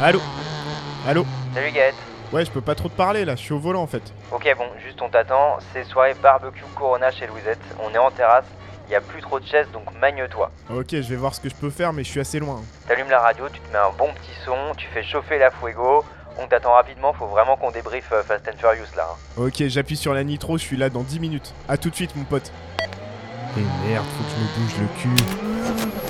Allô Allô Salut Gaët. Ouais, je peux pas trop te parler là, je suis au volant en fait. Ok bon, juste on t'attend, c'est soirée barbecue Corona chez Louisette, on est en terrasse, il y a plus trop de chaises donc magne-toi. Ok, je vais voir ce que je peux faire, mais je suis assez loin. T'allumes la radio, tu te mets un bon petit son, tu fais chauffer la fuego, on t'attend rapidement, faut vraiment qu'on débriefe euh, Fast and Furious là. hein. Ok, j'appuie sur la nitro, je suis là dans 10 minutes. À tout de suite, mon pote. Et merde, faut que je me bouge le cul.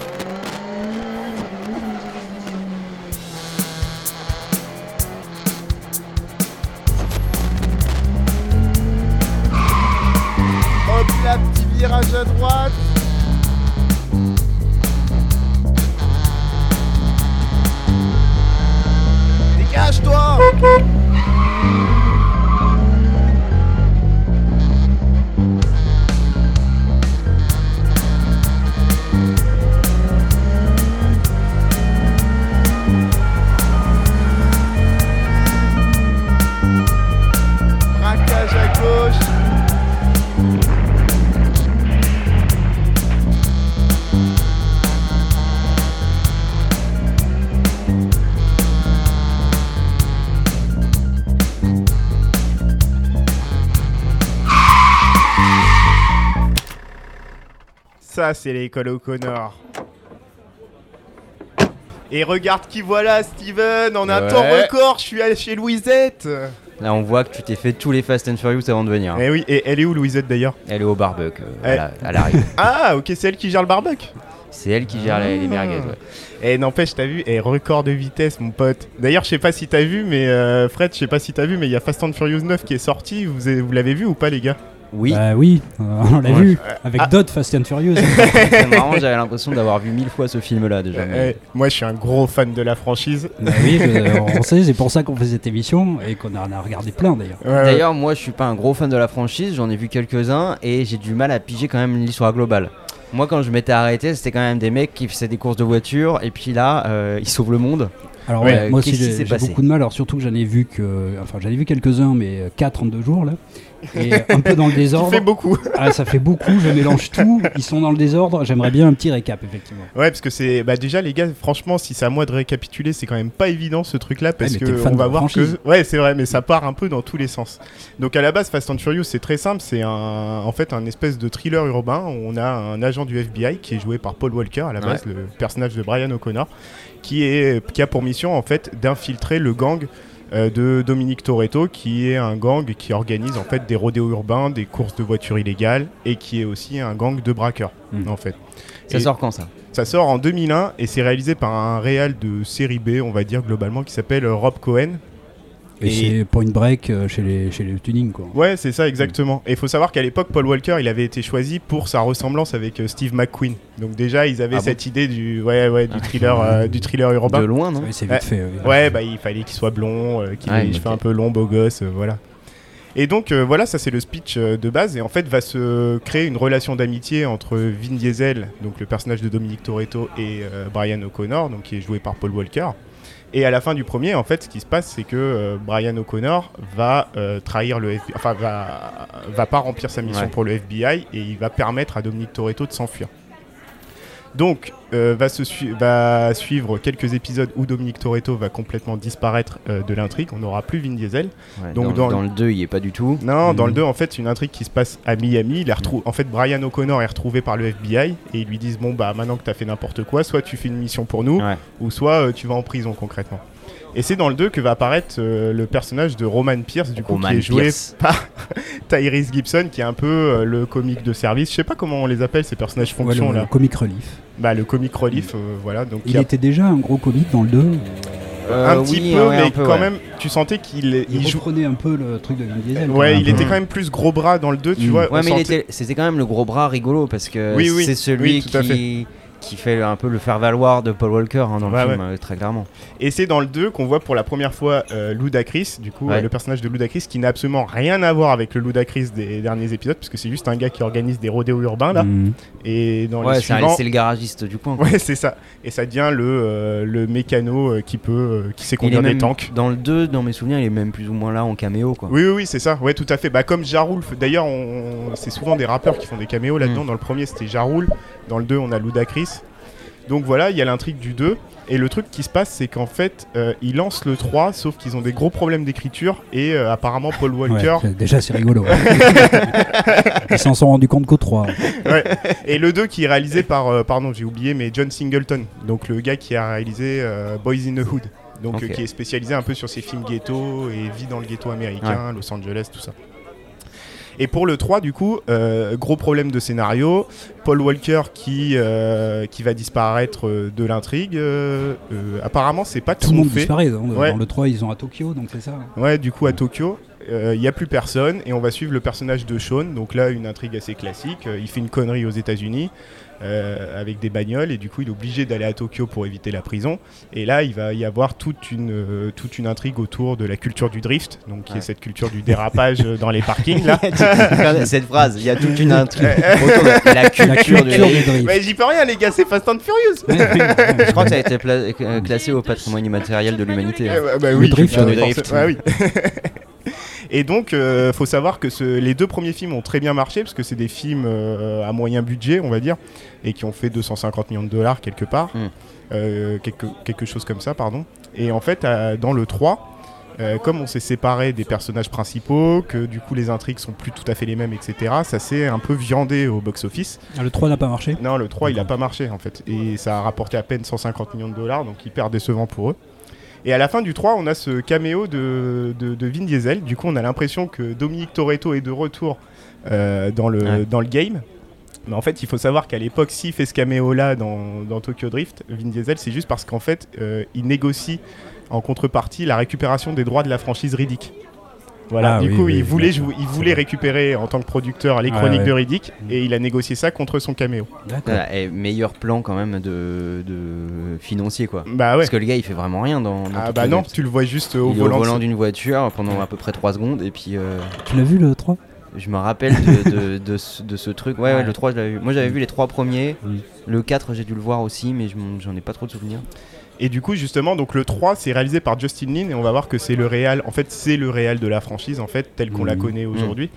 Ça, c'est l'école O'Connor. Et regarde qui voilà, Steven, en un Ouais. temps record, je suis allé chez Louisette. Là, on voit que tu t'es fait tous les Fast and Furious avant de venir. Eh oui, et elle est où Louisette d'ailleurs? Elle est au barbecue, euh, Eh. à la- à l'arrivée. Ah, ok, c'est elle qui gère le barbecue. C'est elle qui gère les, les merguez, ouais. Et n'empêche, t'as vu, et record de vitesse, mon pote. D'ailleurs, je sais pas si t'as vu, mais euh, Fred, je sais pas si t'as vu, mais il y a Fast and Furious 9 qui est sorti. Vous l'avez vu ou pas, les gars? Oui, Bah oui, on l'a Ouais. vu. Avec Ah. d'autres Fast and Furious. c'est marrant, j'avais l'impression d'avoir vu mille fois ce film-là déjà. mais- Eh, Moi, je suis un gros fan de la franchise. bah oui, je- on sait, c'est pour ça qu'on fait cette émission et qu'on en a regardé plein d'ailleurs. Ouais, ouais. D'ailleurs, moi je suis pas un gros fan de la franchise, j'en ai vu quelques-uns et j'ai du mal à piger quand même l'histoire globale. Moi, quand je m'étais arrêté, c'était quand même des mecs qui faisaient des courses de voiture et puis là, euh, ils sauvent le monde. Alors Ouais, ouais, moi aussi j'ai beaucoup de mal, alors surtout que j'en ai vu que, enfin j'en ai vu quelques-uns, mais 4 en deux jours là. Et un peu dans le désordre. fais beaucoup. Ah, ça fait beaucoup, je mélange tout. Ils sont dans le désordre. J'aimerais bien un petit récap effectivement. Ouais, parce que c'est. Bah, déjà, les gars, franchement, si c'est à moi de récapituler, c'est quand même pas évident ce truc-là. Parce mais que on va voir franchise. que. Ouais, c'est vrai, mais ça part un peu dans tous les sens. Donc, à la base, Fast and Furious, c'est très simple. C'est un, en fait un espèce de thriller urbain. où On a un agent du FBI qui est joué par Paul Walker, à la base, le personnage de Brian O'Connor, qui, est, qui a pour mission, en fait, d'infiltrer le gang. euh, de Dominique Toretto qui est un gang qui organise en fait des rodéos urbains, des courses de voitures illégales et qui est aussi un gang de braqueurs Mm. en fait. Ça Et- sort quand ça? Ça sort en 2001 et c'est réalisé par un réal de série B, on va dire globalement, qui s'appelle Rob Cohen. Et, Et- c'est Point Break euh, chez les, chez les tuning quoi. Ouais, c'est ça exactement. Et il faut savoir qu'à l'époque, Paul Walker, il avait été choisi pour sa ressemblance avec euh, Steve McQueen. Donc déjà, ils avaient Ah bon cette idée du, ouais, ouais, du thriller, euh, du thriller urbain. De loin, non Ouais, c'est Ouais. vite fait. oui. Ouais, bah il fallait qu'il soit blond, euh, qu'il ait les cheveux un peu longs, beau gosse, euh, voilà. Et donc euh, voilà, ça c'est le speech euh, de base. Et en fait, va se créer une relation d'amitié entre Vin Diesel, donc le personnage de Dominique Toretto, et euh, Brian O'Connor, donc qui est joué par Paul Walker. Et à la fin du premier, en fait, ce qui se passe, c'est que euh, Brian O'Connor va euh, trahir le FBI, enfin va, va pas remplir sa mission Ouais. pour le FBI et il va permettre à Dominique Toretto de s'enfuir. Donc, euh, va, se sui- va suivre quelques épisodes où Dominique Toretto va complètement disparaître euh, de l'intrigue. On n'aura plus Vin Diesel. Ouais, Donc, dans, dans dans le 2, il est pas du tout. Non, dans le 2, en fait, c'est une intrigue qui se passe à Miami. Il est retrou- En fait, Brian O'Connor est retrouvé par le FBI et ils lui disent Bon, bah maintenant que tu as fait n'importe quoi, soit tu fais une mission pour nous, Ouais. ou soit euh, tu vas en prison concrètement. Et c'est dans le 2 que va apparaître euh, le personnage de Roman Pierce, du coup, Roman qui est joué Pierce. par Tyrese Gibson, qui est un peu euh, le comique de service. Je sais pas comment on les appelle, ces personnages Ouais, fonction le, là. comic relief. Bah, le comic relief, euh, voilà. Donc, Il a était déjà un gros comic dans le 2. Euh, un petit oui, peu, ouais, mais peu, quand ouais. même, tu sentais qu'il Il, il joue. reprenait un peu le truc de Vin Diesel. Ouais, il peu. était quand même plus gros bras dans le 2, tu Mm. vois. on Ouais, mais sentait- était- c'était quand même le gros bras rigolo parce que Oui, oui, c'est celui oui, tout à qui, qui fait un peu le faire valoir de Paul Walker hein, dans le film, euh, très clairement. Et c'est dans le 2 qu'on voit pour la première fois euh, Ludacris, du coup, Ouais. euh, le personnage de Ludacris, qui n'a absolument rien à voir avec le Ludacris des derniers épisodes, parce que c'est juste un gars qui organise des rodéos urbains là. Mhm. Et dans Ouais, les suivants, c'est le garagiste du coin. quoi. ouais, c'est ça. Et ça devient le euh, le mécano qui peut, qui sait conduire des tanks. Dans le 2, dans mes souvenirs, il est même plus ou moins là en caméo. Quoi. Oui, oui, oui, c'est ça. Ouais, tout à fait. Bah, comme Jarul. f- D'ailleurs, on... c'est souvent des rappeurs qui font des caméos là-dedans. Mm. Dans le premier, c'était Jarul. Dans le 2, on a Ludacris. Donc voilà, il y a l'intrigue du 2. Et le truc qui se passe, c'est qu'en fait, euh, ils lancent le 3, sauf qu'ils ont des gros problèmes d'écriture. Et euh, apparemment, Paul Walker. Ouais, déjà, c'est rigolo. Ils s'en sont rendus compte qu'au 3. Ouais. Et le 2 qui est réalisé par, euh, pardon, j'ai oublié, mais John Singleton. Donc le gars qui a réalisé euh, Boys in the Hood. Donc euh, qui est spécialisé un peu sur ces films ghetto et vie dans le ghetto américain, Los Angeles, tout ça. Et pour le 3, du coup, euh, gros problème de scénario. Paul Walker qui, euh, qui va disparaître euh, de l'intrigue. euh, apparemment, c'est pas Tout le monde fait. disparaît. Dans, Ouais. dans le 3, ils sont à Tokyo, donc c'est ça. Ouais, du coup à Tokyo, il n'y a plus personne et on va suivre le personnage de Sean. Donc là, une intrigue assez classique. Il fait une connerie aux États-Unis euh, avec des bagnoles et du coup, il est obligé d'aller à Tokyo pour éviter la prison. Et là, il va y avoir toute une, euh, toute une intrigue autour de la culture du drift, donc qui Ouais. est cette culture du dérapage euh, dans les parkings là. Cette phrase, il y a toute une intrigue autour de la La culture du du drift. Mais j'y peux rien, les gars, c'est Fast and Furious. Je crois que ça a été classé au patrimoine immatériel de l'humanité. Eh bah, bah Le drift, je- le forcément, drift. ouais, oui. Et donc, euh, faut savoir que ce- les deux premiers films ont très bien marché parce que c'est des films euh, à moyen budget, on va dire, et qui ont fait 250 millions de dollars quelque part, Mm. Euh, quelque, quelque chose comme ça, pardon. Et en fait, euh, dans le 3, euh, comme on s'est séparé des personnages principaux, que du coup les intrigues sont plus tout à fait les mêmes, etc., ça s'est un peu viandé au box-office. Ah, Le 3 n'a pas marché? Non, le 3, il a pas marché en fait. Et ça a rapporté à peine 150 millions de dollars, donc hyper décevant pour eux. Et à la fin du 3, on a ce caméo de, de, de Vin Diesel. Du coup, on a l'impression que Dominique Toretto est de retour euh, dans, le, Ouais. dans le game. Mais en fait, il faut savoir qu'à l'époque, s'il fait ce caméo-là dans, dans Tokyo Drift, Vin Diesel, c'est juste parce qu'en fait, euh, il négocie en contrepartie la récupération des droits de la franchise Riddick. Voilà, Ah du oui, coup, oui, il voulait, jouer- il voulait récupérer en tant que producteur les chroniques ouais. de Riddick et il a négocié ça contre son caméo. D'accord. Voilà, et meilleur plan quand même de, de financier quoi. Bah ouais. Parce que le gars il fait vraiment rien dans. dans Ah bah non, tu le vois juste au il est au volant. volant d'une voiture pendant à peu près 3 secondes et puis euh, Tu l'as vu le 3 je me rappelle de, de, de ce, de ce truc. Ouais, ouais, Ouais. le 3 je l'avais vu. Moi j'avais vu les 3 premiers. Oui. Le 4 j'ai dû le voir aussi mais j'en ai pas trop de souvenirs. Et du coup, justement, donc le 3, c'est réalisé par Justin Lin et on va voir que c'est le réal. En fait, c'est le réal de la franchise, en fait, tel qu'on la Mhm. connaît aujourd'hui.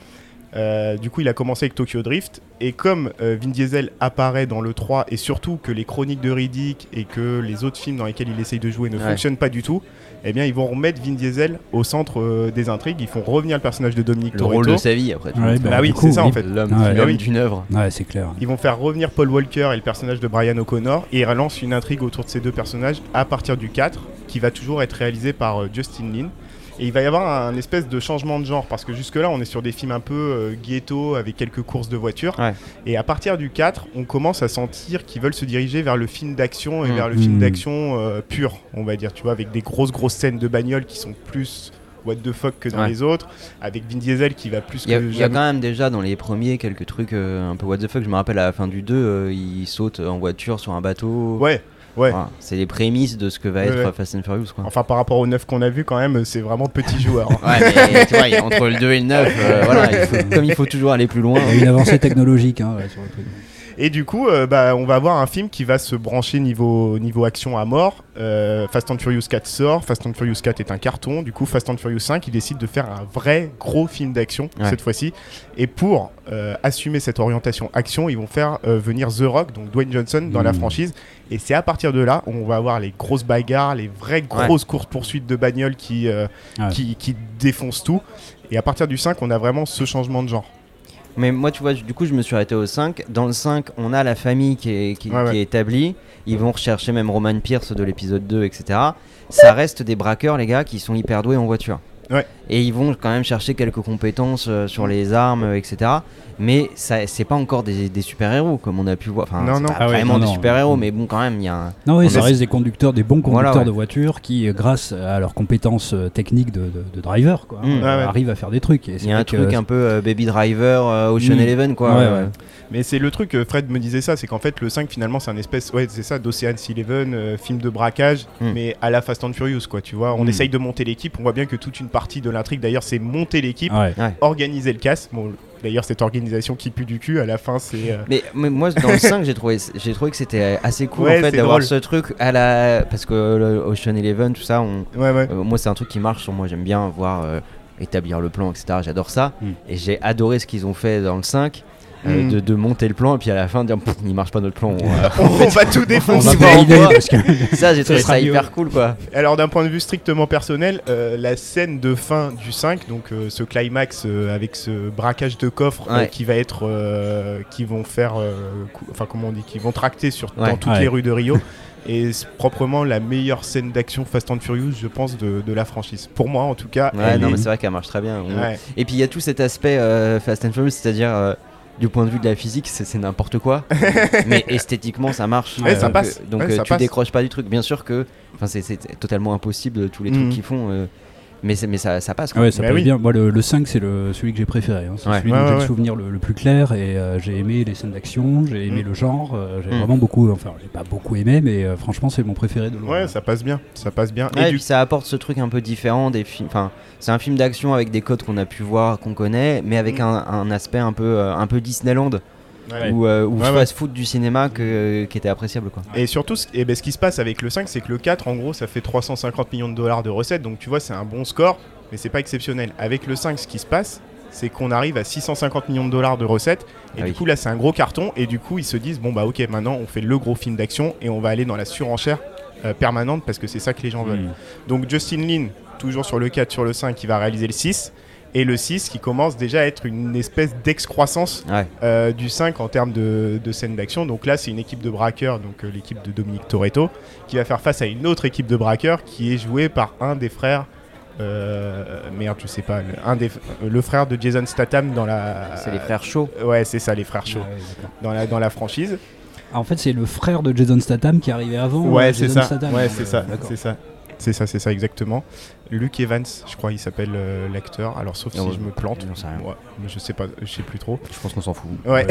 Euh, du coup, il a commencé avec Tokyo Drift. Et comme euh, Vin Diesel apparaît dans le 3 et surtout que les chroniques de Riddick et que les autres films dans lesquels il essaye de jouer ne Ouais. fonctionnent pas du tout, eh bien, ils vont remettre Vin Diesel au centre euh, des intrigues. Ils font revenir le personnage de Dominique Le Toretto. rôle de sa vie après. tout. Ouais, Bah oui, c'est ça en fait. L'homme Ouais. l'homme Bah d'une œuvre. Ouais, c'est clair. Ils vont faire revenir Paul Walker et le personnage de Brian O'Connor et ils relancent une intrigue autour de ces deux personnages à partir du 4 qui va toujours être réalisé par euh, Justin Lin. Et il va y avoir un espèce de changement de genre parce que jusque-là on est sur des films un peu euh, ghetto avec quelques courses de voitures. Ouais. Et à partir du 4, on commence à sentir qu'ils veulent se diriger vers le film d'action et Mm. vers le film Mm. d'action euh, pur, on va dire, tu vois, avec des grosses grosses scènes de bagnole qui sont plus what the fuck que dans Ouais. les autres, avec Vin Diesel qui va plus Il y, a, que il y a jamais- quand même déjà dans les premiers quelques trucs euh, un peu what the fuck. Je me rappelle à la fin du 2, euh, il saute en voiture sur un bateau. Ouais, ouais. Voilà, c'est les prémices de ce que va être ouais. Fast and Furious quoi. Enfin, par rapport au 9 qu'on a vu, quand même, c'est vraiment petit joueur. hein. Ouais, mais tu vois, entre le 2 et le 9, euh, voilà, il faut- comme il faut toujours aller plus loin. Il y a une avancée technologique hein, ouais, sur le truc. Et du coup, euh, bah, on va avoir un film qui va se brancher niveau, niveau action à mort. Euh, Fast and Furious 4 sort. Fast and Furious 4 est un carton. Du coup, Fast and Furious 5, il décide de faire un vrai gros film d'action Ouais. cette fois-ci. Et pour euh, assumer cette orientation action, ils vont faire venir The Rock, donc Dwayne Johnson, dans la Mhm. franchise. Et c'est à partir de là où on va avoir les grosses bagarres, les vraies grosses courses-poursuites de bagnoles qui, Ouais. qui, qui défoncent tout. Et à partir du 5, on a vraiment ce changement de genre. Mais moi, tu vois, du coup, je me suis arrêté au 5. Dans le 5, on a la famille qui est, qui, Ouais, qui ouais. est établie. Ils vont rechercher même Roman Pierce de l'épisode 2, etc. Ça reste des braqueurs, les gars, qui sont hyper doués en voiture. Ouais. Et ils vont quand même chercher quelques compétences euh, sur les armes, euh, etc. Mais ça, c'est pas encore des, des super-héros, comme on a pu voir. Enfin, Non, c'est non. pas Ah ouais, vraiment non, des non. super-héros, Mm. mais bon, quand même, il y a un. Non, oui, On ça a- reste des conducteurs, des bons Voilà, conducteurs ouais. de voitures qui, euh, grâce à leurs compétences euh, techniques de, de, de driver, quoi, Mm. euh, Ouais, ouais. arrivent à faire des trucs. Et c'est Il y a un vrai que- truc un peu euh, Baby Driver, euh, Ocean Mm. Eleven, quoi. Ouais, euh, ouais. Mais c'est le truc, euh, Fred me disait ça, c'est qu'en fait le 5 finalement c'est un espèce, ouais c'est ça, d'Ocean's Eleven, euh, film de braquage, Hmm. mais à la Fast and Furious quoi, tu vois. On Hmm. essaye de monter l'équipe, on voit bien que toute une partie de l'intrigue d'ailleurs c'est monter l'équipe, Ouais. organiser le casse. Bon, d'ailleurs cette organisation qui pue du cul, à la fin c'est... euh, Mais, mais moi dans le 5 j'ai trouvé j'ai trouvé que c'était assez cool Ouais, en fait d'avoir ce truc à la parce que le Ocean Eleven tout ça on... Ouais ouais. euh, moi c'est un truc qui marche sur moi j'aime bien voir euh, établir le plan etc j'adore ça Mm. et j'ai adoré ce qu'ils ont fait dans le 5 euh, Mm. de, de monter le plan et puis à la fin dire il marche pas notre plan. on va- on tout On défoncer. va ça, j'ai trouvé ça hyper cool quoi. Alors d'un point de vue strictement personnel, euh, la scène de fin du 5, donc euh, ce climax euh, avec ce braquage de coffre euh, Ouais. qui va être, euh, qui vont faire, euh, enfin comment on dit, qui vont tracter sur Ouais. dans toutes Ouais. les rues de Rio. Et c'est proprement la meilleure scène d'action Fast and Furious, je pense, de, de la franchise. Pour moi, en tout cas. Ouais, non, est- mais c'est vrai qu'elle marche très bien. Ouais. Et puis il y a tout cet aspect euh, Fast and Furious, c'est-à-dire euh, du point de vue de la physique, c'est n'importe quoi. mais esthétiquement, ça marche. Ouais, ça donc, passe. Donc Ouais, euh, ça tu passe. décroches pas du truc. Bien sûr que c'est- totalement impossible tous les trucs qu'ils font. euh, mais, c'est- mais ça, ça passe. Quoi. ouais, ça Bah passe oui. bien. Moi, le, le 5, c'est le, celui que j'ai préféré. hein. C'est Ouais. celui Ouais, dont j'ai le ouais. souvenir le, le plus clair. Et euh, j'ai aimé les scènes d'action, j'ai aimé Mm. le genre. euh, j'ai Mm. vraiment beaucoup. Enfin, j'ai pas beaucoup aimé, mais euh, franchement, c'est mon préféré de loin. Ouais, ça passe bien, ça passe bien. Ouais, et du- puis ça apporte ce truc un peu différent des films. Enfin, c'est un film d'action avec des codes qu'on a pu voir, qu'on connaît, mais avec Mm. un, un aspect un peu, euh, un peu Disneyland Ouais. ou, euh, ou Ouais, fast-food du cinéma que, qui était appréciable. Quoi. Et surtout, ce, et ben, ce qui se passe avec le 5, c'est que le 4, en gros, ça fait 350 millions de dollars de recettes. Donc tu vois, c'est un bon score, mais c'est pas exceptionnel. Avec le 5, ce qui se passe, c'est qu'on arrive à 650 millions de dollars de recettes. Et Ah du oui. coup, là, c'est un gros carton. Et du coup, ils se disent, bon, bah ok, maintenant, on fait le gros film d'action et on va aller dans la surenchère euh, permanente parce que c'est ça que les gens veulent. Mm. Donc Justin Lin, toujours sur le 4, sur le 5, qui va réaliser le 6. Et le 6 qui commence déjà à être une espèce d'excroissance Ouais. euh, du 5 en termes de, de scène d'action. Donc là, c'est une équipe de braqueurs, donc euh, l'équipe de Dominique Toretto, qui va faire face à une autre équipe de braqueurs qui est jouée par un des frères. euh, merde, je sais pas, le, un des, le frère de Jason Statham dans la. C'est les frères chauds. Ouais, c'est ça, les frères chauds Ouais, d'accord. dans la dans la franchise. Ah, en fait, c'est le frère de Jason Statham qui est arrivé avant. Ouais, euh, c'est Jason ça. Statham. Ouais, c'est euh, ça. d'accord. C'est ça. C'est ça, c'est ça exactement. Luke Evans, je crois, il s'appelle euh, l'acteur. Alors sauf si ouais, je me plante. rien. Ouais, je sais pas, je sais plus trop. Je pense qu'on s'en fout. Ouais.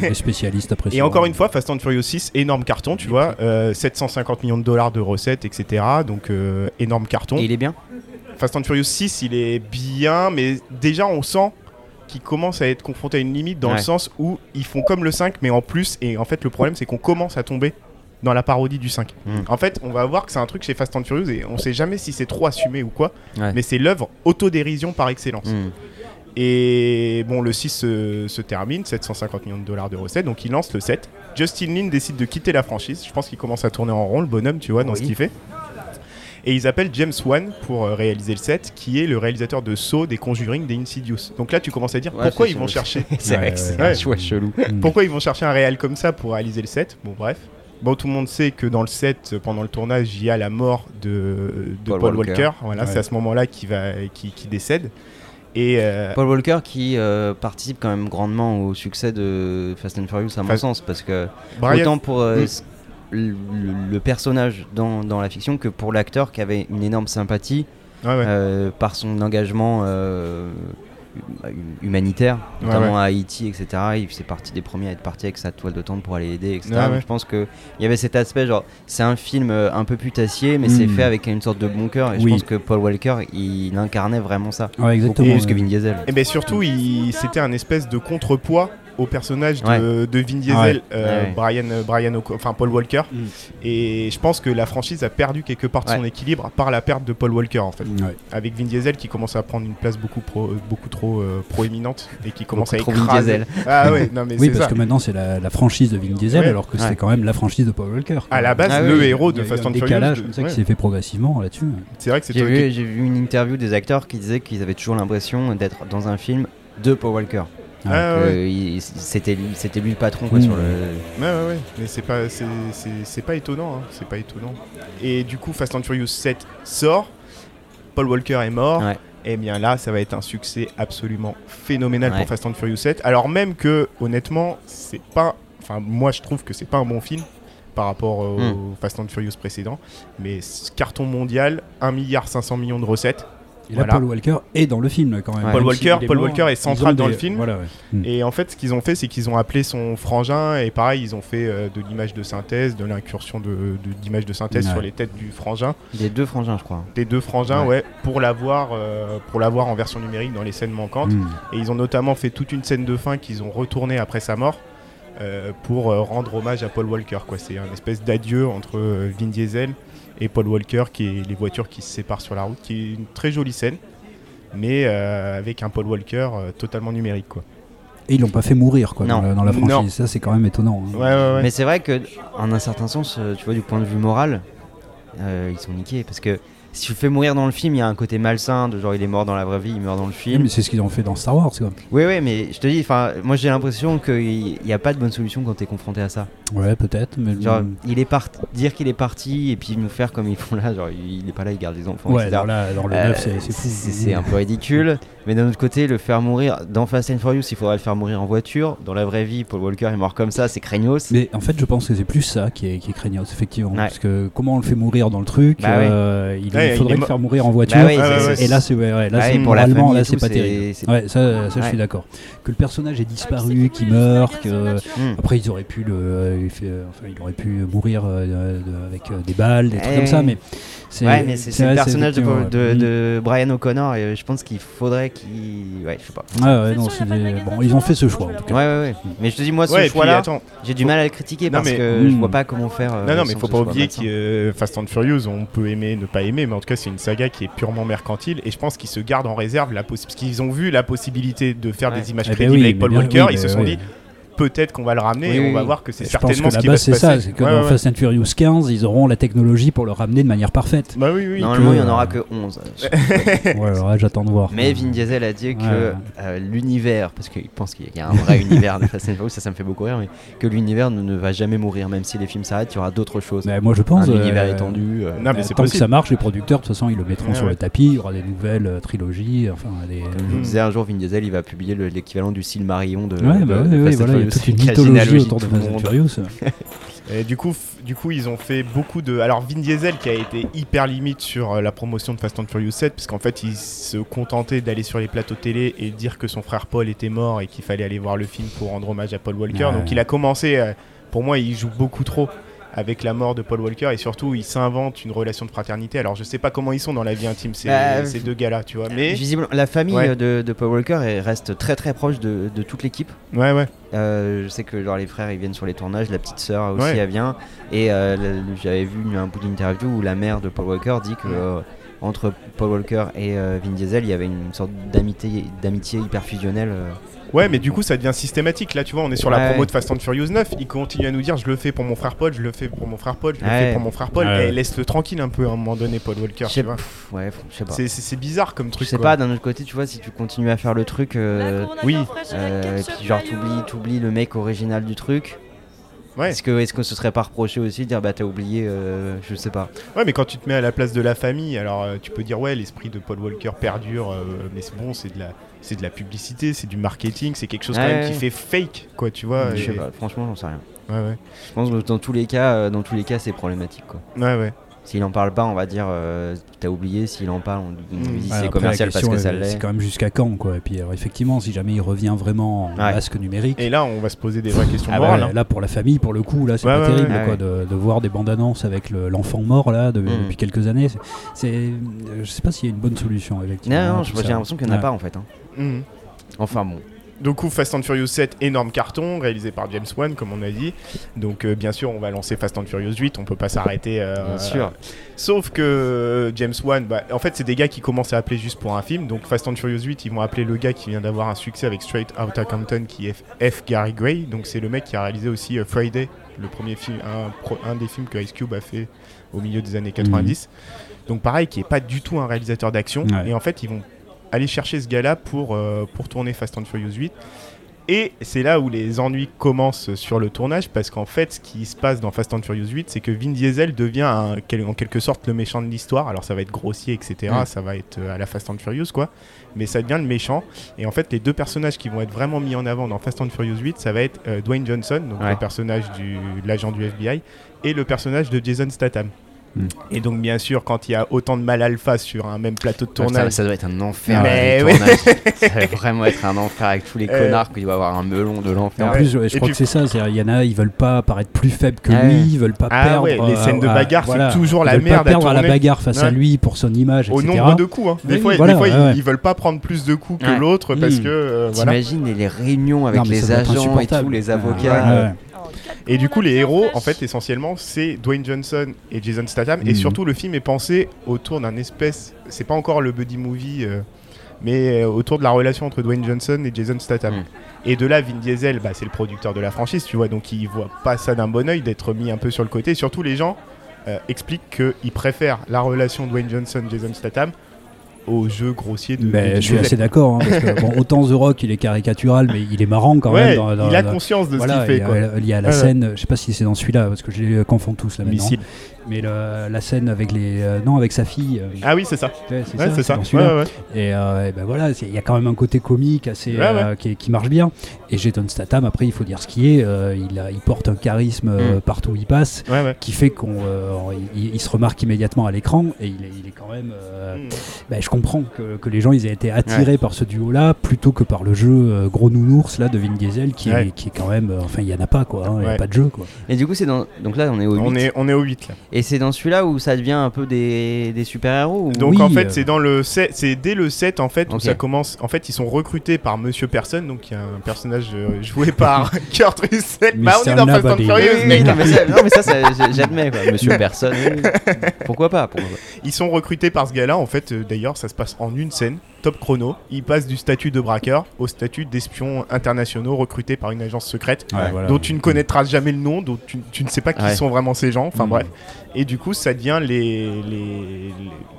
Les spécialistes après. Et encore une fois, Fast and Furious 6, énorme carton, tu vois, euh, 750 millions de dollars de recettes, etc. Donc euh, énorme carton. Et il est bien Fast and Furious 6, il est bien, mais déjà on sent qu'il commence à être confronté à une limite dans le sens où ils font comme le 5, mais en plus. Et en fait, le problème, c'est qu'on commence à tomber dans la parodie du 5. Mm. En fait, on va voir que c'est un truc chez Fast and Furious et on sait jamais si c'est trop assumé ou quoi, Ouais. mais c'est l'œuvre autodérision par excellence. Hmm. Et bon, le 6 se, se termine, 750 millions de dollars de recettes, donc il lance le 7. Justin Lin décide de quitter la franchise. Je pense qu'il commence à tourner en rond, le bonhomme, tu vois, dans ce qu'il fait. Et ils appellent James Wan pour euh, réaliser le 7, qui est le réalisateur de Saw, des Conjuring, des Insidious. Donc là, tu commences à dire Ouais, pourquoi ils vont chercher C'est vrai Ouais, que c'est ouais. un choix chelou. Mm. pourquoi ils vont chercher un réal comme ça pour réaliser le 7 Bon, bref. Bon, tout le monde sait que dans le 7, pendant le tournage, il y a la mort de, de Paul, Paul Walker. Walker. Voilà, Ouais. c'est à ce moment-là qu'il va, qui, décède. Et euh, Paul Walker qui euh, participe quand même grandement au succès de Fast and Furious à mon sens parce que Brian- autant pour euh, Mm. s- le, personnage dans, dans la fiction que pour l'acteur qui avait une énorme sympathie ouais. par son engagement euh, hu- humanitaire, Ouais, notamment à Haïti, etc. Il faisait partie des premiers à être parti avec sa toile de tente pour aller aider, etc. Ouais, Donc ouais. je pense qu'il y avait cet aspect, genre, c'est un film euh, un peu putassier, mais c'est Mm. fait avec une sorte de bon cœur. Et je pense que Paul Walker, il incarnait vraiment ça. Ouais, exactement. Beaucoup plus que. Vin Diesel. Et bien surtout, il- c'était un espèce de contrepoids au personnage de, de Vin Diesel, Ouais. euh, Ouais, ouais. Brian, euh, Brian O'Co- enfin Paul Walker. Mm. Et je pense que la franchise a perdu quelque part de son équilibre par la perte de Paul Walker en fait. Ouais. Avec Vin Diesel qui commence à prendre une place beaucoup, pro- beaucoup trop euh, proéminente et qui commence Beaucoup à trop Vin écraser. Diesel. Ah ouais, non mais Oui, c'est parce ça. que maintenant c'est la, la franchise de Vin Diesel, Ouais. alors que Ouais. c'était quand même la franchise de Paul Walker. À la base, Ah le oui, héros de Fast and Furious. décalage comme ça qui s'est fait progressivement là-dessus. C'est vrai que c'est J'ai vu, j'ai vu une interview des acteurs qui disaient qu'ils avaient toujours l'impression d'être dans un film de Paul Walker. Ah, il- C'était lui, c'était lui le patron quoi, sur le. Ouais, ouais, ouais. Mais c'est pas, c'est, étonnant. hein. C'est pas étonnant. Et du coup, Fast and Furious 7 sort. Paul Walker est mort. Ouais. Et bien là, ça va être un succès absolument phénoménal Ouais. pour Fast and Furious 7. Alors même que, honnêtement, c'est pas. Enfin, moi, je trouve que c'est pas un bon film par rapport au Hmm. Fast and Furious précédent. Mais carton mondial, 1 milliard 500 millions de recettes. Et là, Voilà. Paul Walker est dans le film quand même. Ouais. Paul Même Walker- Paul mort, Walker est central dans des- le film. Voilà, ouais. Mm. Et en fait, ce qu'ils ont fait, c'est qu'ils ont appelé son frangin, et pareil, ils ont fait euh, de l'image de synthèse, de l'incursion de, de- d'image de synthèse Ouais. sur les têtes du frangin, Des deux frangins, je crois. des deux frangins, ouais, Ouais. pour l'avoir, euh, pour l'avoir en version numérique dans les scènes manquantes. Mm. Et ils ont notamment fait toute une scène de fin qu'ils ont retournée après sa mort. euh, pour euh, rendre hommage à Paul Walker. Quoi. C'est un espèce d'adieu entre euh, Vin Diesel et Paul Walker, qui est les voitures qui se séparent sur la route, qui est une très jolie scène, mais euh, avec un Paul Walker euh, totalement numérique. Quoi. et ils l'ont pas fait mourir quoi, dans, la, dans la Non. franchise. Ça, c'est quand même étonnant. hein. Ouais, ouais, ouais. Mais c'est vrai que, en un certain sens, euh, tu vois, du point de vue moral, euh, ils sont niqués. Parce que si tu le fais mourir dans le film, il y a un côté malsain, de genre il est mort dans la vraie vie, il meurt dans le Oui, film. mais c'est ce qu'ils ont fait dans Star Wars. Quoi. Oui, oui, mais je te dis, enfin, moi j'ai l'impression qu'il n'y a pas de bonne solution quand tu es confronté à ça. Ouais, peut-être. Mais Genre, il est parti, dire qu'il est parti et puis nous faire comme ils font là, genre il est pas là, il garde les enfants, ouais, etc. dans, la- dans le Euh, 9, c'est c'est un peu ridicule, mais d'un autre côté, le faire mourir dans Fast and Furious, il faudrait le faire mourir en voiture. Dans la vraie vie, Paul Walker est mort comme ça, c'est craignos. Mais en fait, je pense que c'est plus ça qui est, qui est craignant, effectivement. Ouais. Parce que comment on le fait mourir dans le truc Bah euh, Il, il il faudrait le faire mourir en voiture. Bah Ouais, ouais, c'est- Et là, c'est ouais, là, pour la moralement, famille et là, c'est pas terrible. Ouais, ça, ça je suis d'accord. Que le personnage ait disparu, qu'il meurt, que Hmm. après ils auraient pu le, euh, il fait- enfin, il aurait pu mourir euh, avec euh, des balles, des trucs Eh comme ça, mais c'est Ouais, mais c'est c'est vrai, le personnage de, effectivement, de, Brian O'Connor et je pense qu'il faudrait qu'il. Ouais, je sais pas. Ouais, ouais, non, c'est des- bon, ils ont fait ce choix en tout cas. Ouais, ouais, ouais. Mais je te dis, moi, ce Ouais, choix-là, j'ai du mal à le critiquer Non, parce mais- que je Hmm. vois pas comment faire. euh, non, non, mais faut pas oublier que Fast and Furious, on peut aimer, ne pas aimer, mais en tout cas, c'est une saga qui est purement mercantile et je pense qu'ils se gardent en réserve la possi- parce qu'ils ont vu la possibilité de faire Ouais. des images Eh ben crédibles oui, avec Paul bien- Walker. oui, ils se sont ouais. dit peut-être qu'on va le ramener Oui, et on va voir que c'est certainement que ce la qui va base se c'est passer. ça, c'est que Ouais, dans ouais. Fast and Furious 15, ils auront la technologie pour le ramener de manière parfaite. Bah oui, oui. Normalement, il y en aura que 11. ouais, j'attends de voir. Mais Vin Diesel a dit que Ouais. euh, l'univers, parce qu'il pense qu'il y a un vrai univers de Fast and Furious, ça, ça me fait beaucoup rire, mais que l'univers ne, ne va jamais mourir, même si les films s'arrêtent, il y aura d'autres choses. Mais moi je pense. un euh, univers étendu. euh, Non, mais euh, c'est tant que ça marche, les producteurs de toute façon ils le mettront sur le tapis. Il y aura des nouvelles euh, trilogies, enfin des. Comme je vous disais, un jour, Vin Diesel, il va publier le- l'équivalent du Silmarillion de, Ouais, bah de ouais, voilà, il toute une mythologie autour de Fast and monde. Furious. Et du coup, du coup, ils ont fait beaucoup de. Alors, Vin Diesel qui a été hyper limite sur euh, la promotion de Fast and Furious 7, puisqu'en fait, il se contentait d'aller sur les plateaux télé et dire que son frère Paul était mort et qu'il fallait aller voir le film pour rendre hommage à Paul Walker. Ouais. Donc, il a commencé. euh, pour moi, il joue beaucoup trop avec la mort de Paul Walker et surtout, il s'invente une relation de fraternité. Alors, je sais pas comment ils sont dans la vie intime ces, Bah, ces deux gars-là, tu vois. Mais Visiblement, la famille Ouais. euh, de, de Paul Walker elle reste très très proche de, de toute l'équipe. ouais, ouais. Euh, je sais que genre les frères ils viennent sur les tournages, la petite sœur aussi Ouais. elle vient. Et euh, j'avais vu un bout d'interview où la mère de Paul Walker dit que Ouais. euh, entre Paul Walker et euh, Vin Diesel il y avait une sorte d'amitié d'amitié hyper fusionnelle. Ouais, mais du coup, ça devient systématique. Là, tu vois, on est sur la promo de Fast and Furious 9. Il continue à nous dire Je le fais pour mon frère Paul, je le fais pour mon frère Paul, je le fais pour mon frère Paul. Ouais. Et laisse-le tranquille un peu à un moment donné, Paul Walker. Je sais tu vois. ouais, je sais pas. C'est- bizarre comme Je truc. sais quoi. pas, d'un autre côté, tu vois, si tu continues à faire le truc, euh, oui, euh, et puis genre t'oublies, t'oublies le mec original du truc. Ouais. Est-ce que, est-ce que ce serait pas reproché aussi de dire bah t'as oublié, euh, je sais pas. ouais, mais quand tu te mets à la place de la famille, alors euh, tu peux dire Ouais, l'esprit de Paul Walker perdure, euh, mais c'est bon, c'est de, la, c'est de la publicité, c'est du marketing, c'est quelque chose quand même ouais. qui fait fake, quoi, tu vois. je sais pas, franchement j'en sais rien. Ouais, ouais. Je pense que dans tous les cas, euh, dans tous les cas c'est problématique quoi. Ouais, ouais. S'il en parle pas, on va dire euh, t'as oublié. S'il en parle, on, on dit c'est commercial la parce que ça euh, C'est l'est. quand même jusqu'à quand quoi. Et puis alors, effectivement, si jamais il revient vraiment en Ouais. masque numérique. Et là, on va se poser des vraies questions Ah bah, morales. hein. là pour la famille pour le coup là c'est Ouais, pas ouais, terrible ouais. quoi, de, de voir des bandes annonces avec le- l'enfant mort là de- Mm. depuis quelques années c'est- euh, je sais pas s'il y a une bonne solution effectivement Non, non, j'ai l'impression qu'il n'y en a Ouais. pas en fait. hein. Mhm. Enfin bon. Du coup, Fast and Furious 7, énorme carton, réalisé par James Wan, comme on a dit. Donc, euh, bien sûr, on va lancer Fast and Furious 8, on peut pas s'arrêter. euh, Bien sûr. Sauf que euh, James Wan, bah, en fait, c'est des gars qui commencent à appeler juste pour un film. Donc, Fast and Furious 8, ils vont appeler le gars qui vient d'avoir un succès avec Straight Outta Compton, qui est F. Gary Gray. Donc, c'est le mec qui a réalisé aussi euh, Friday, le premier film, un, des films que Ice Cube a fait au milieu des années 90. Donc, pareil, qui est pas du tout un réalisateur d'action. Ouais. Et en fait, ils vont aller chercher ce gars-là pour, euh, pour tourner Fast and Furious 8. Et c'est là où les ennuis commencent sur le tournage, parce qu'en fait, ce qui se passe dans Fast and Furious 8, c'est que Vin Diesel devient un- en quelque sorte le méchant de l'histoire. Alors ça va être grossier, etc. Mm. Ça va être euh, à la Fast and Furious, quoi. Mais ça devient le méchant. Et en fait, les deux personnages qui vont être vraiment mis en avant dans Fast and Furious 8, ça va être euh, Dwayne Johnson, donc Ouais. le personnage de l'agent du FBI, et le personnage de Jason Statham. Et donc, bien sûr, quand il y a autant de mal alpha sur un même plateau de tournage, ça doit être un enfer. Mais ça va vraiment être un enfer avec tous les Euh. connards qu'il va avoir un melon de en l'enfer. Ouais. plus, je, Et crois puis- que c'est ça. Il y en a, ils veulent pas paraître plus faibles que Ah lui, ils veulent pas Ah perdre. ouais, les euh, scènes de bagarre, c'est voilà. toujours Ils la veulent merde Pas perdre à la bagarre face à lui pour son image, au etc. nombre de coups. hein. Des Oui, fois, voilà, des fois ouais, ils, ils veulent pas prendre plus de coups que Ouais. l'autre parce Mm. que euh, voilà. T'imagines les, réunions avec les agents et tous les avocats. Et du coup, les héros, en fait, essentiellement, c'est Dwayne Johnson et Jason Statham. Et Mhm. surtout, le film est pensé autour d'un espèce. C'est pas encore le buddy movie. euh, mais euh, autour de la relation entre Dwayne Johnson et Jason Statham. Mm. Et de là, Vin Diesel, bah, c'est le producteur de la franchise, tu vois, donc il voit pas ça d'un bon oeil d'être mis un peu sur le côté. Surtout, les gens euh, expliquent qu'ils préfèrent la relation Dwayne Johnson-Jason Statham au jeu grossier de. de Mais Vin je suis assez d'accord, hein, parce que bon, autant The Rock il est caricatural, mais il est marrant quand Ouais, même. dans- dans- il a dans- conscience de voilà, ce qu'il il fait, quoi. Il y a la Ouais, ouais. scène, je sais pas si c'est dans celui-là, parce que je les confonds tous là maintenant. Missile. Mais le- la scène avec les, euh, non, avec sa fille. euh, Ah oui, c'est ça. ouais, c'est ça, ça. dans. Et, euh, et ben voilà, il y a quand même un côté comique assez qui, qui marche bien. Et Jason Statham, après, il faut dire ce qui est, il, a- il porte un charisme Mm. partout où il passe, qui fait qu'on, il, il se remarque immédiatement à l'écran et il est, il est quand même. Mm. ben, je comprends que, que les gens ils aient été attirés par ce duo-là plutôt que par le jeu euh, gros nounours là de Vin Diesel qui, Ouais. est, qui est quand même, euh, enfin il y en a pas quoi, hein, il y a Ouais. pas de jeu quoi. Et du coup, c'est dans. Donc là, on est au 8. On est, on est au 8 là. Et c'est dans celui-là où ça devient un peu des, des super-héros ou- Donc Oui, en fait, euh. c'est dans le 7, c'est dès le 7 en fait où Ok. ça commence. En fait, ils sont recrutés par Monsieur Personne, donc il y a un personnage joué par Kurt Russell. Bah on est dans Fast and Furious, non, mais ça, non, mais ça, j'admets, quoi. Monsieur Personne. Pourquoi pas, pourquoi pas. Ils sont recrutés par ce gars-là. En fait, d'ailleurs, ça se passe en une scène, top chrono. Ils passent du statut de braqueur au statut d'espion internationaux recrutés par une agence secrète. Ouais. voilà. dont tu ne connaîtras jamais le nom, dont tu, tu ne sais pas qui Ouais. sont vraiment ces gens, enfin Mm. bref. Et du coup, ça devient les, les,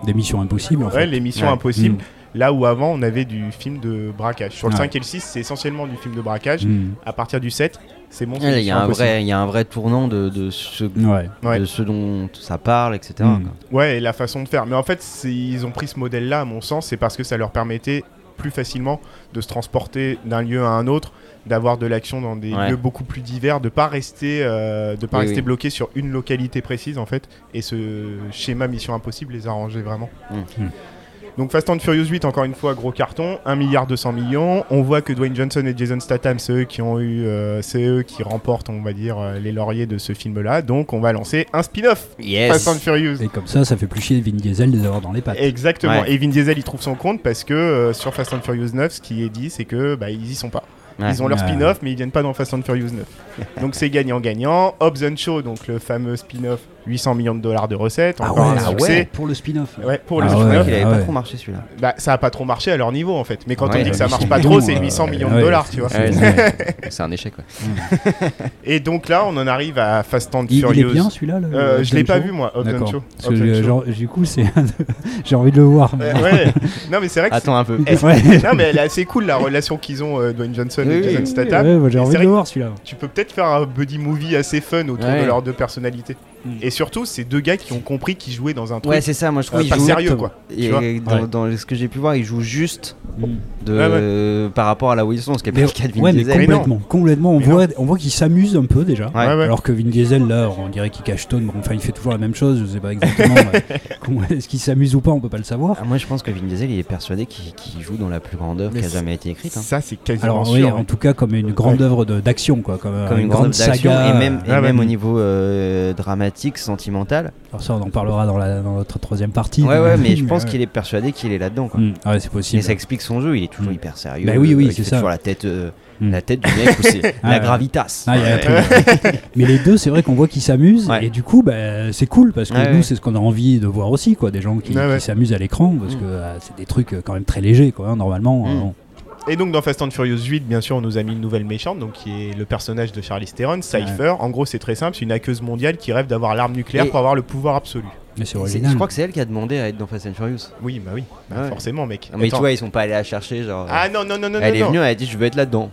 Des missions impossibles en les, ouais, fait. les missions Ouais. impossibles. Mm. Là où avant, on avait du film de braquage. Sur le Ouais. 5 et le 6, c'est essentiellement du film de braquage. Mm. À partir du 7, c'est bon. Il y, a un Impossible. vrai, il y a un vrai tournant de, de, ce, Ouais. Ouais. de ce dont ça parle, etc. Mm. quoi. Ouais, et la façon de faire. Mais en fait, ils ont pris ce modèle-là, à mon sens, c'est parce que ça leur permettait plus facilement de se transporter d'un lieu à un autre, d'avoir de l'action dans des Ouais. lieux beaucoup plus divers, de pas rester, euh, de pas Oui, rester oui. bloqué sur une localité précise en fait. Et ce schéma Mission Impossible les arrangeait vraiment. Mm. Mm. Donc Fast and Furious 8, encore une fois, gros carton, 1 milliard 200 millions. On voit que Dwayne Johnson et Jason Statham, c'est eux qui ont eu, euh, c'est eux qui remportent, on va dire, euh, les lauriers de ce film-là. Donc on va lancer un spin-off Yes. Fast and Furious. Et comme ça, ça fait plus chier Vin Diesel de les avoir dans les pattes. Exactement. Ouais. Et Vin Diesel, il trouve son compte parce que euh, sur Fast and Furious 9, ce qui est dit, c'est que bah, ils y sont pas. Ouais. Ils ont leur spin-off, mais ils viennent pas dans Fast and Furious 9. donc c'est gagnant-gagnant. Hobbs and Shaw, donc le fameux spin-off, 800 millions de dollars de recettes. Ah Encore ouais, un ah succès. ouais. pour le spin-off. Ouais, pour Ah le croyais spin-off. qu'il avait ah pas ouais. trop marché celui-là. Bah, ça a pas trop marché à leur niveau en fait. Mais quand Ouais, on dit que ça marche pas trop, c'est euh, 800 millions de dollars, tu vois. C'est un échec, ouais. Et donc là, on en arrive à Fast and Il, il Furious. est bien celui-là Euh, je l'ai pas Show vu moi, genre, du coup, c'est j'ai envie de le voir. Euh, ouais. Non mais c'est vrai que Attends un peu. Ouais. non mais elle est assez cool la relation qu'ils ont euh, Dwayne Johnson Oui, et Jason oui, Statham. Ouais, j'ai envie c'est de vrai le voir celui-là. Tu peux peut-être faire un buddy movie assez fun autour de leurs deux personnalités. Et surtout, c'est deux gars qui ont compris qu'ils jouaient dans un truc Ouais, c'est ça, moi je trouve euh, pas sérieux quoi. Et vois dans, Ouais. dans ce que j'ai pu voir, il joue juste Mm. de, Ouais, par rapport à la Wilson, ce qui est pas le cas de Vin ouais, mais Diesel. Mais complètement, complètement. On Mais voit, on voit qu'il s'amuse un peu déjà. Ouais. Ouais, ouais. Alors que Vin Diesel, là, on dirait qu'il cachetonne. Bon, enfin, il fait toujours la même chose. Je sais pas exactement. Est-ce qu'il s'amuse ou pas On peut pas le savoir. Ah, moi je pense que Vin Diesel il est persuadé qu'il joue dans la plus grande œuvre qui a jamais été écrite. hein. Ça, c'est quasiment Alors, sûr. oui, ouais. en tout cas, comme une grande œuvre d'action, quoi. Comme, une, grande saga. et même, Ah même au niveau euh, dramatique, sentimental. Alors, ça, on en parlera dans, la, dans notre troisième partie. Ouais, ouais, mais je pense qu'il est persuadé qu'il est là-dedans. Quoi. Mm. Ouais, c'est Et possible. ça explique son jeu, il est toujours Mm. hyper sérieux. Bah oui, oui, euh, il c'est fait ça. toujours la tête, euh, Mm. la tête du mec c'est Ah, la ouais. gravitas. Ah, Ouais. mais les deux, c'est vrai qu'on voit qu'ils s'amusent Ouais. et du coup, bah, c'est cool parce que nous, ouais. c'est ce qu'on a envie de voir aussi, quoi, des gens qui, s'amusent à l'écran parce que euh, c'est des trucs euh, quand même très légers, quoi. hein, normalement, bon. Et donc dans Fast and Furious 8, bien sûr, on nous a mis une nouvelle méchante, donc qui est le personnage de Charlize Theron, Cypher. En gros, c'est très simple, c'est une hackeuse mondiale qui rêve d'avoir l'arme nucléaire Et- pour avoir le pouvoir absolu. mais c'est C'est- original. Je crois que c'est elle qui a demandé à être dans Fast and Furious. Oui, bah oui, bah Ouais. forcément, mec. Non, mais Attends. tu vois, ils sont pas allés la chercher. Genre, Ah non, non, non, non, elle non, est non. venue, elle a dit Je veux être là-dedans.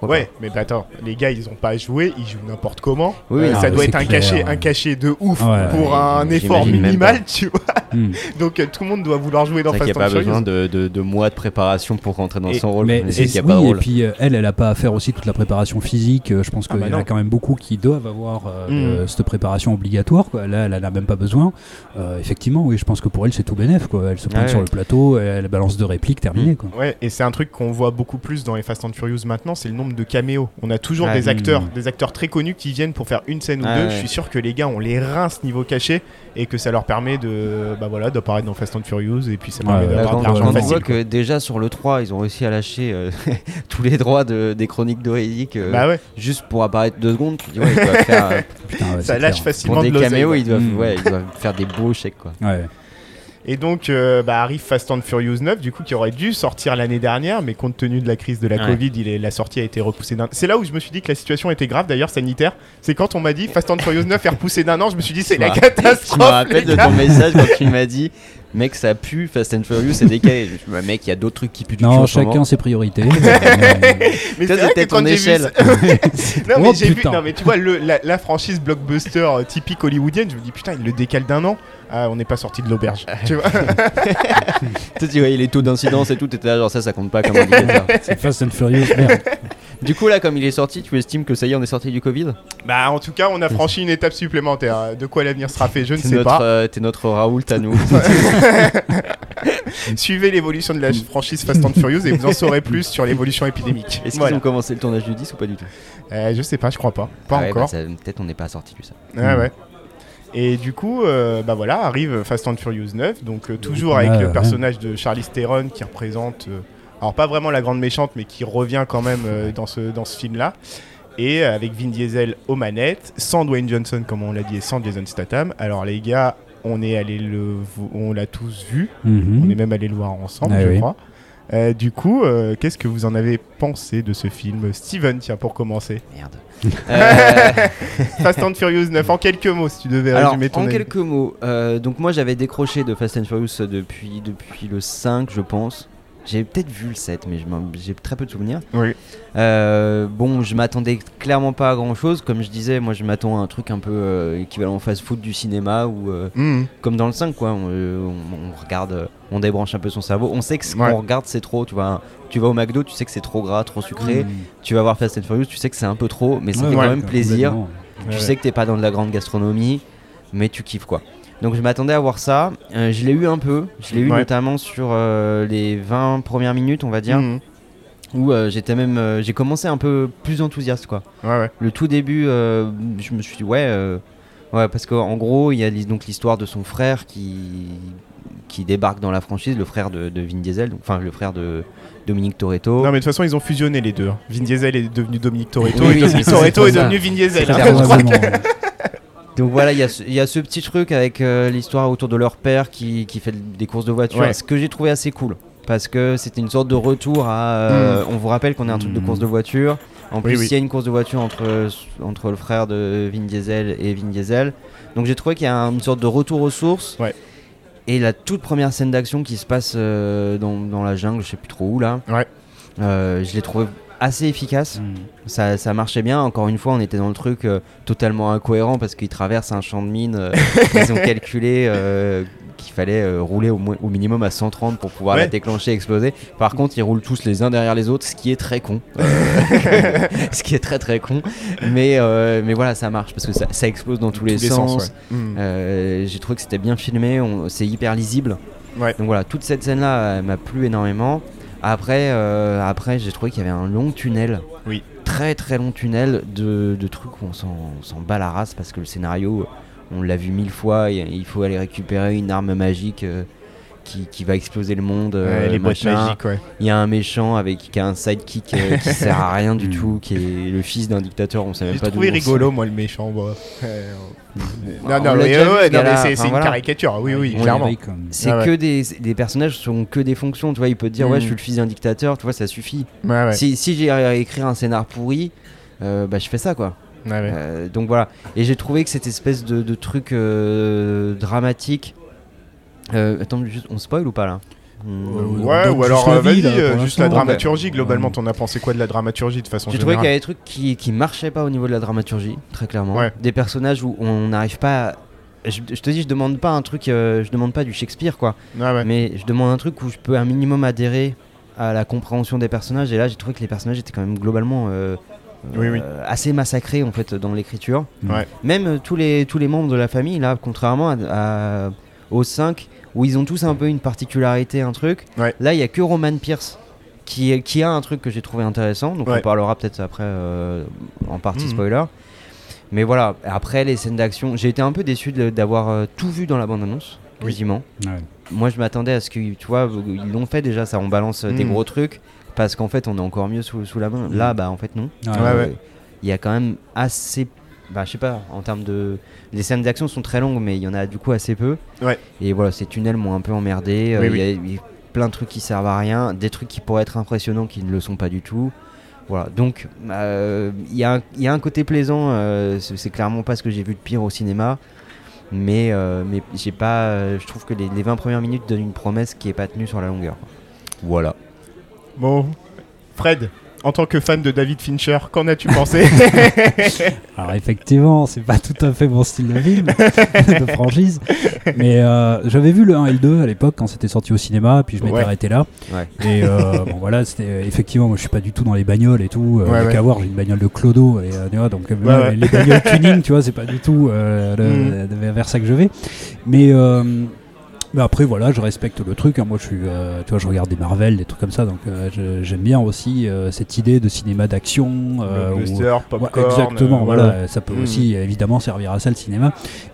Pourquoi Ouais, mais bah attends, les gars, ils ont pas joué, ils jouent n'importe comment. Oui, Euh, non, ça doit être un clair, cachet, ouais. un cachet de ouf Ouais, pour ouais, un effort minimal, tu vois. Mm. Donc euh, tout le monde doit vouloir jouer dans Fast n'y a and pas besoin de, de- de mois de préparation pour rentrer dans Et- son rôle. Mais Mais n'y a oui, pas de et rôle. puis euh, elle, elle a pas à faire aussi toute la préparation physique. Je pense Ah qu'il bah y en a quand même beaucoup qui doivent avoir euh, Mm. euh, cette préparation obligatoire. Quoi. Là, elle en a même pas besoin. Euh, effectivement, oui, je pense que pour elle, c'est tout. Quoi. Elle se pointe Ouais. sur le plateau, elle balance deux répliques, terminé. Quoi. Ouais, et c'est un truc qu'on voit beaucoup plus dans les Fast and Furious maintenant, c'est le nombre de caméos. On a toujours des acteurs, Mm. des acteurs très connus qui viennent pour faire une scène ou deux. ouais. Je suis sûr que les gars, on les rince niveau cachet et que ça leur permet de, bah voilà, d'apparaître dans Fast and Furious et puis ça permet ouais. D'avoir de l'argent on facile. voit quoi. que déjà sur le 3, ils ont réussi à lâcher euh, tous les droits de- des chroniques d'Oridic euh, Bah ouais, juste pour apparaître deux secondes, tu dis, ouais, ils doivent faire, euh, Putain, ouais, ça lâche clair. facilement pour de des l'oseille. caméos, ouais. ils doivent, Mm. ouais, ils doivent faire des beaux chèques quoi. Ouais. Et donc euh, bah, arrive Fast and Furious 9, du coup qui aurait dû sortir l'année dernière, mais compte tenu de la crise de la Ouais. Covid, il est, la sortie a été repoussée d'un. C'est là où je me suis dit que la situation était grave d'ailleurs sanitaire. C'est quand on m'a dit Fast and Furious 9 est repoussé d'un an, je me suis dit c'est la catastrophe. Je me rappelle de ton message quand tu m'as dit Mec, ça pue, Fast and Furious, c'est décalé. Je me mec, il y a d'autres trucs qui puent du Non, chacun ses priorités. Mais Ça, c'est vrai c'était que quand ton j'ai vu échelle. ça- non, mais Oh, j'ai vu. putain. Non, mais tu vois, le, la, la franchise blockbuster euh, typique hollywoodienne, je me dis putain, il le décale d'un an. Ah, on n'est pas sorti de l'auberge. tu vois Tu sais, tu voyais les taux d'incidence et tout, t'étais là, genre ça, ça compte pas comme indicateur. c'est Fast and Furious, merde. Du coup, là, comme il est sorti, tu estimes que ça y est, on est sorti du Covid Bah, en tout cas, on a franchi une étape supplémentaire. De quoi l'avenir sera fait, je ne sais notre, pas. euh, t'es notre Raoult à nous. Suivez l'évolution de la franchise Fast and Furious et vous en saurez plus sur l'évolution épidémique. Est-ce qu'ils Voilà. ont commencé le tournage du 10 ou pas du tout Euh, je sais pas, je crois pas. Pas Ah ouais, bah, encore. ça- Peut-être on n'est pas sorti du ça. Ouais, ouais. Et du coup, euh, bah voilà, arrive Fast and Furious 9, donc euh, toujours avec le ouais. personnage de Charlize Theron qui représente, euh, alors pas vraiment la grande méchante, mais qui revient quand même euh, dans ce, dans ce film-là. Et euh, avec Vin Diesel aux manettes, sans Dwayne Johnson comme on l'a dit, et sans Jason Statham. Alors les gars, on est allé le, on l'a tous vu, Mhm. on est même allé le voir ensemble, Ah je oui. crois. Euh, du coup, euh, qu'est-ce que vous en avez pensé de ce film Steven, tiens, pour commencer. Merde. Euh, Fast and Furious 9, en quelques mots, si tu devais Alors, résumer ton en avis. quelques mots, euh, donc moi j'avais décroché de Fast and Furious depuis, depuis le 5, je pense. J'ai peut-être vu le 7, mais j'ai très peu de souvenirs. Oui. Euh, bon, je m'attendais clairement pas à grand chose. Comme je disais, moi je m'attends à un truc un peu euh, équivalent fast-food du cinéma ou euh, Mhm. comme dans le 5, quoi. On, euh, on- on regarde, on débranche un peu son cerveau. On sait que ce Ouais. qu'on regarde c'est trop. Tu vois, tu vas au McDo, tu sais que c'est trop gras, trop sucré. Mhm. Tu vas voir Fast and Furious, tu sais que c'est un peu trop, mais ça Ouais, fait ouais, quand même plaisir. Tu Ouais, sais que t'es pas dans de la grande gastronomie, mais tu kiffes quoi. Donc je m'attendais à voir ça. Euh, je l'ai eu un peu. Je l'ai eu Ouais. notamment sur euh, les 20 premières minutes, on va dire, Mhm. où euh, j'étais même, j'ai commencé un peu plus enthousiaste quoi. Ouais, ouais. Le tout début, je me suis dit ouais, ouais, parce qu'en gros il y a donc l'histoire de son frère qui qui débarque dans la franchise, le frère de, de Vin Diesel, enfin le frère de Dominique Toretto. Non mais de toute façon ils ont fusionné les deux. Vin Diesel est devenu Dominique Toretto Oui, et Dominique Toretto est ça. devenu Vin Diesel. Donc voilà, il y, a ce- il y a ce petit truc avec euh, l'histoire autour de leur père qui, qui fait des courses de voiture, Ouais. ce que j'ai trouvé assez cool. Parce que c'était une sorte de retour à. euh, On vous rappelle qu'on est un truc de Mm. course de voiture. En plus, oui. il y a une course de voiture entre, entre le frère de Vin Diesel et Vin Diesel. Donc j'ai trouvé qu'il y a une sorte de retour aux sources. Ouais. Et la toute première scène d'action qui se passe euh, dans, dans la jungle, je sais plus trop où là, Ouais. euh, je l'ai trouvé assez efficace. Mhm. Ça, ça marchait bien. Encore une fois, on était dans le truc euh, totalement incohérent parce qu'ils traversent un champ de mine. euh, ils ont calculé euh, qu'il fallait rouler au, moins- au minimum à 130 pour pouvoir Ouais. la déclencher et exploser. Par contre, ils roulent tous les uns derrière les autres, ce qui est très con. Ce qui est très très con. Mais, mais voilà, ça marche parce que ça, ça explose dans tous, les, sens. ouais. Euh, J'ai trouvé que c'était bien filmé, c'est hyper lisible. Ouais. Donc voilà, toute cette scène-là m'a plu énormément. Après, euh, après j'ai trouvé qu'il y avait un long tunnel. Oui. Très très long tunnel de, de trucs où on s'en bat la race parce que le scénario, on l'a vu mille fois. Il il faut aller récupérer une arme magique euh, qui, qui va exploser le monde. euh, Ouais, les boîtes machin. magiques, ouais. Il y a un méchant avec qui a un sidekick euh, qui sert à rien du Mm. tout, qui est le fils d'un dictateur. On sait même pas d'où. rigolo, moi, le méchant. Euh, On Non, non, ouais, non, c'est Enfin, une voilà. caricature, oui, oui, clairement. C'est Ah ouais. que des, des personnages sont que des fonctions, tu vois, il peut te dire Mm. ouais je suis le fils d'un dictateur, tu vois, ça suffit. Ouais, ouais. Si, si j'ai à écrire un scénar pourri, euh, bah je fais ça quoi. Ouais, ouais. Euh, donc voilà. Et j'ai trouvé que cette espèce de, de truc euh, dramatique. Euh, attends, juste, on spoil ou pas là Hmm. Euh, Ouais, ou juste alors la euh, vie, vas-y, euh, juste la dramaturgie. Globalement, t'en as pensé quoi de la dramaturgie de façon J'ai trouvé qu'il y avait des trucs qui, qui marchaient pas au niveau de la dramaturgie, très clairement. Ouais. Des personnages où on n'arrive pas. à- Je, je te dis, je demande pas un truc, euh, je demande pas du Shakespeare quoi. Ouais. Mais je demande un truc où je peux un minimum adhérer à la compréhension des personnages. Et là, j'ai trouvé que les personnages étaient quand même globalement Oui, oui. assez massacrés en fait dans l'écriture. Ouais. Même euh, tous les tous les membres de la famille là, contrairement à, à- aux 5 où ils ont tous un peu une particularité, un truc. Ouais. Là, il y a que Roman Pierce. Qui, qui a un truc que j'ai trouvé intéressant, donc Ouais. on parlera peut-être après euh, en partie Mhm. spoiler. Mais voilà, après les scènes d'action, j'ai été un peu déçu d'avoir euh, tout vu dans la bande-annonce, Oui. quasiment Ouais. moi je m'attendais à ce que tu vois ils l'ont fait déjà ça on balance euh, des Mm. gros trucs parce qu'en fait on est encore mieux sous, sous la main là bah en fait non Ouais, Ouais, Euh, ouais. il y a quand même assez bah, je sais pas, en termes de. Les scènes d'action sont très longues, mais il y en a du coup assez peu. Ouais. Et voilà, ces tunnels m'ont un peu emmerdé. Euh, Oui, Il oui. y a- il y a plein de trucs qui servent à rien, des trucs qui pourraient être impressionnants qui ne le sont pas du tout. Voilà, donc euh, il y, a un- il y a un côté plaisant, euh, c'est c'est clairement pas ce que j'ai vu de pire au cinéma, mais, euh, mais j'ai pas, euh, je trouve que les, les 20 premières minutes donnent une promesse qui est pas tenue sur la longueur. Voilà. Bon, Fred, en tant que fan de David Fincher, qu'en as-tu pensé Alors effectivement, c'est pas tout à fait mon style de film, de franchise. Mais euh, j'avais vu le 1 et le 2 à l'époque quand c'était sorti au cinéma, puis je m'étais Ouais. arrêté là. Ouais. Et euh, bon voilà, c'était effectivement, moi je suis pas du tout dans les bagnoles et tout. Euh, Ouais, qu'à voir, j'ai une bagnole de Clodo et euh, tu vois, donc euh, ouais. les bagnoles tuning, tu vois, c'est pas du tout euh, le- Mm. vers ça que je vais. Mais euh, mais après voilà, je respecte le truc. hein. Moi, je suis, euh, tu vois, je regarde des Marvel, des trucs comme ça, donc euh, j'aime bien aussi euh, cette idée de cinéma d'action. euh, Ouais, exactement, euh, voilà, ça peut Mhm. aussi évidemment servir à ça le cinéma.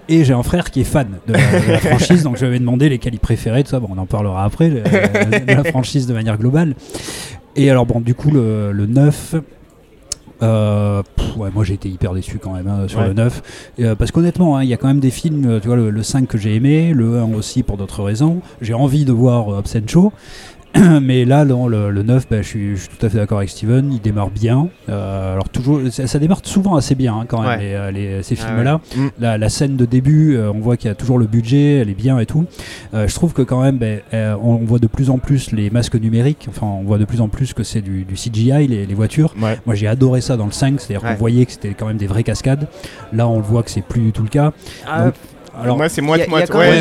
Et j'ai un frère qui est fan de la, de la franchise, donc je lui avais demandé lesquels il préférait, tout ça. Bon, on en parlera après, de la franchise de manière globale. Et alors, bon, du coup, le, le 9. euh, ouais, moi j'ai été hyper déçu quand même hein, sur Ouais. le 9 Et, euh, parce qu'honnêtement hein, il y a quand même des films euh, tu vois le, le 5 que j'ai aimé le 1 aussi pour d'autres raisons. J'ai envie de voir euh, Hobson Show mais là, dans le, le 9, bah, je, suis, je suis tout à fait d'accord avec Steven, il démarre bien. Euh, alors, toujours, ça, ça démarre souvent assez bien hein, quand même, Ouais. les, euh, les- ces Ah films-là. Mm. La, la scène de début, euh, on voit qu'il y a toujours le budget, elle est bien et tout. Euh, je trouve que quand même, euh, on, voit de plus en plus les masques numériques, enfin, on voit de plus en plus que c'est du, du CGI, les, les voitures. Ouais. Moi, j'ai adoré ça dans le 5, c'est-à-dire qu'on voyait que c'était quand même des vraies cascades. Là, on le voit que c'est plus du tout le cas. Ah, Donc, alors, moi, c'est moite-moite. Ouais,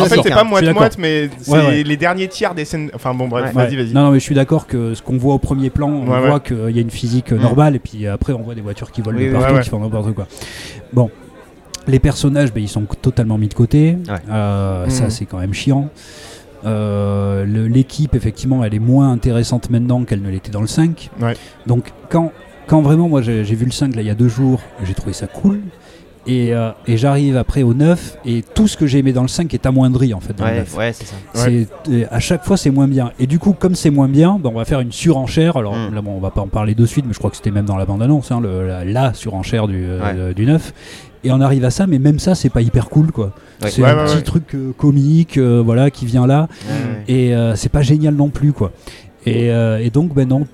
En fait, c'est pas moite-moite, mais c'est Ouais, ouais. les derniers tiers des scènes. Enfin, bon, bref, Ouais. vas-y, vas-y. Non, non, mais je suis d'accord que ce qu'on voit au premier plan, on Ouais, voit ouais. qu'il y a une physique Mm. normale, et puis après, on voit des voitures qui volent partout, ouais, ouais. qui font n'importe quoi. Bon. Les personnages, ben, ils sont totalement mis de côté. Ouais. Euh, Mm. Ça, c'est quand même chiant. Euh, L'équipe, effectivement, elle est moins intéressante maintenant qu'elle ne l'était dans le 5. Ouais. Donc, quand, quand vraiment, moi, j'ai j'ai vu le 5 là, il y a deux jours, j'ai trouvé ça cool. Et, euh, et j'arrive après au 9, et tout ce que j'ai aimé dans le 5 est amoindri, en fait, dans le ouais, 9. ouais, c'est ça. Ouais. C'est- euh, à chaque fois c'est moins bien. Et du coup, comme c'est moins bien, ben, on va faire une surenchère. Alors Mm. là, bon, on va pas en parler de suite, mais je crois que c'était même dans la bande-annonce, hein, le- la, la surenchère du, euh, du 9. Et on arrive à ça, mais même ça, c'est pas hyper cool, quoi. Ouais. C'est Ouais, un ouais, petit ouais. truc euh, comique, euh, voilà, qui vient là, et euh, c'est pas génial non plus, quoi. Et, euh, et donc, ben non.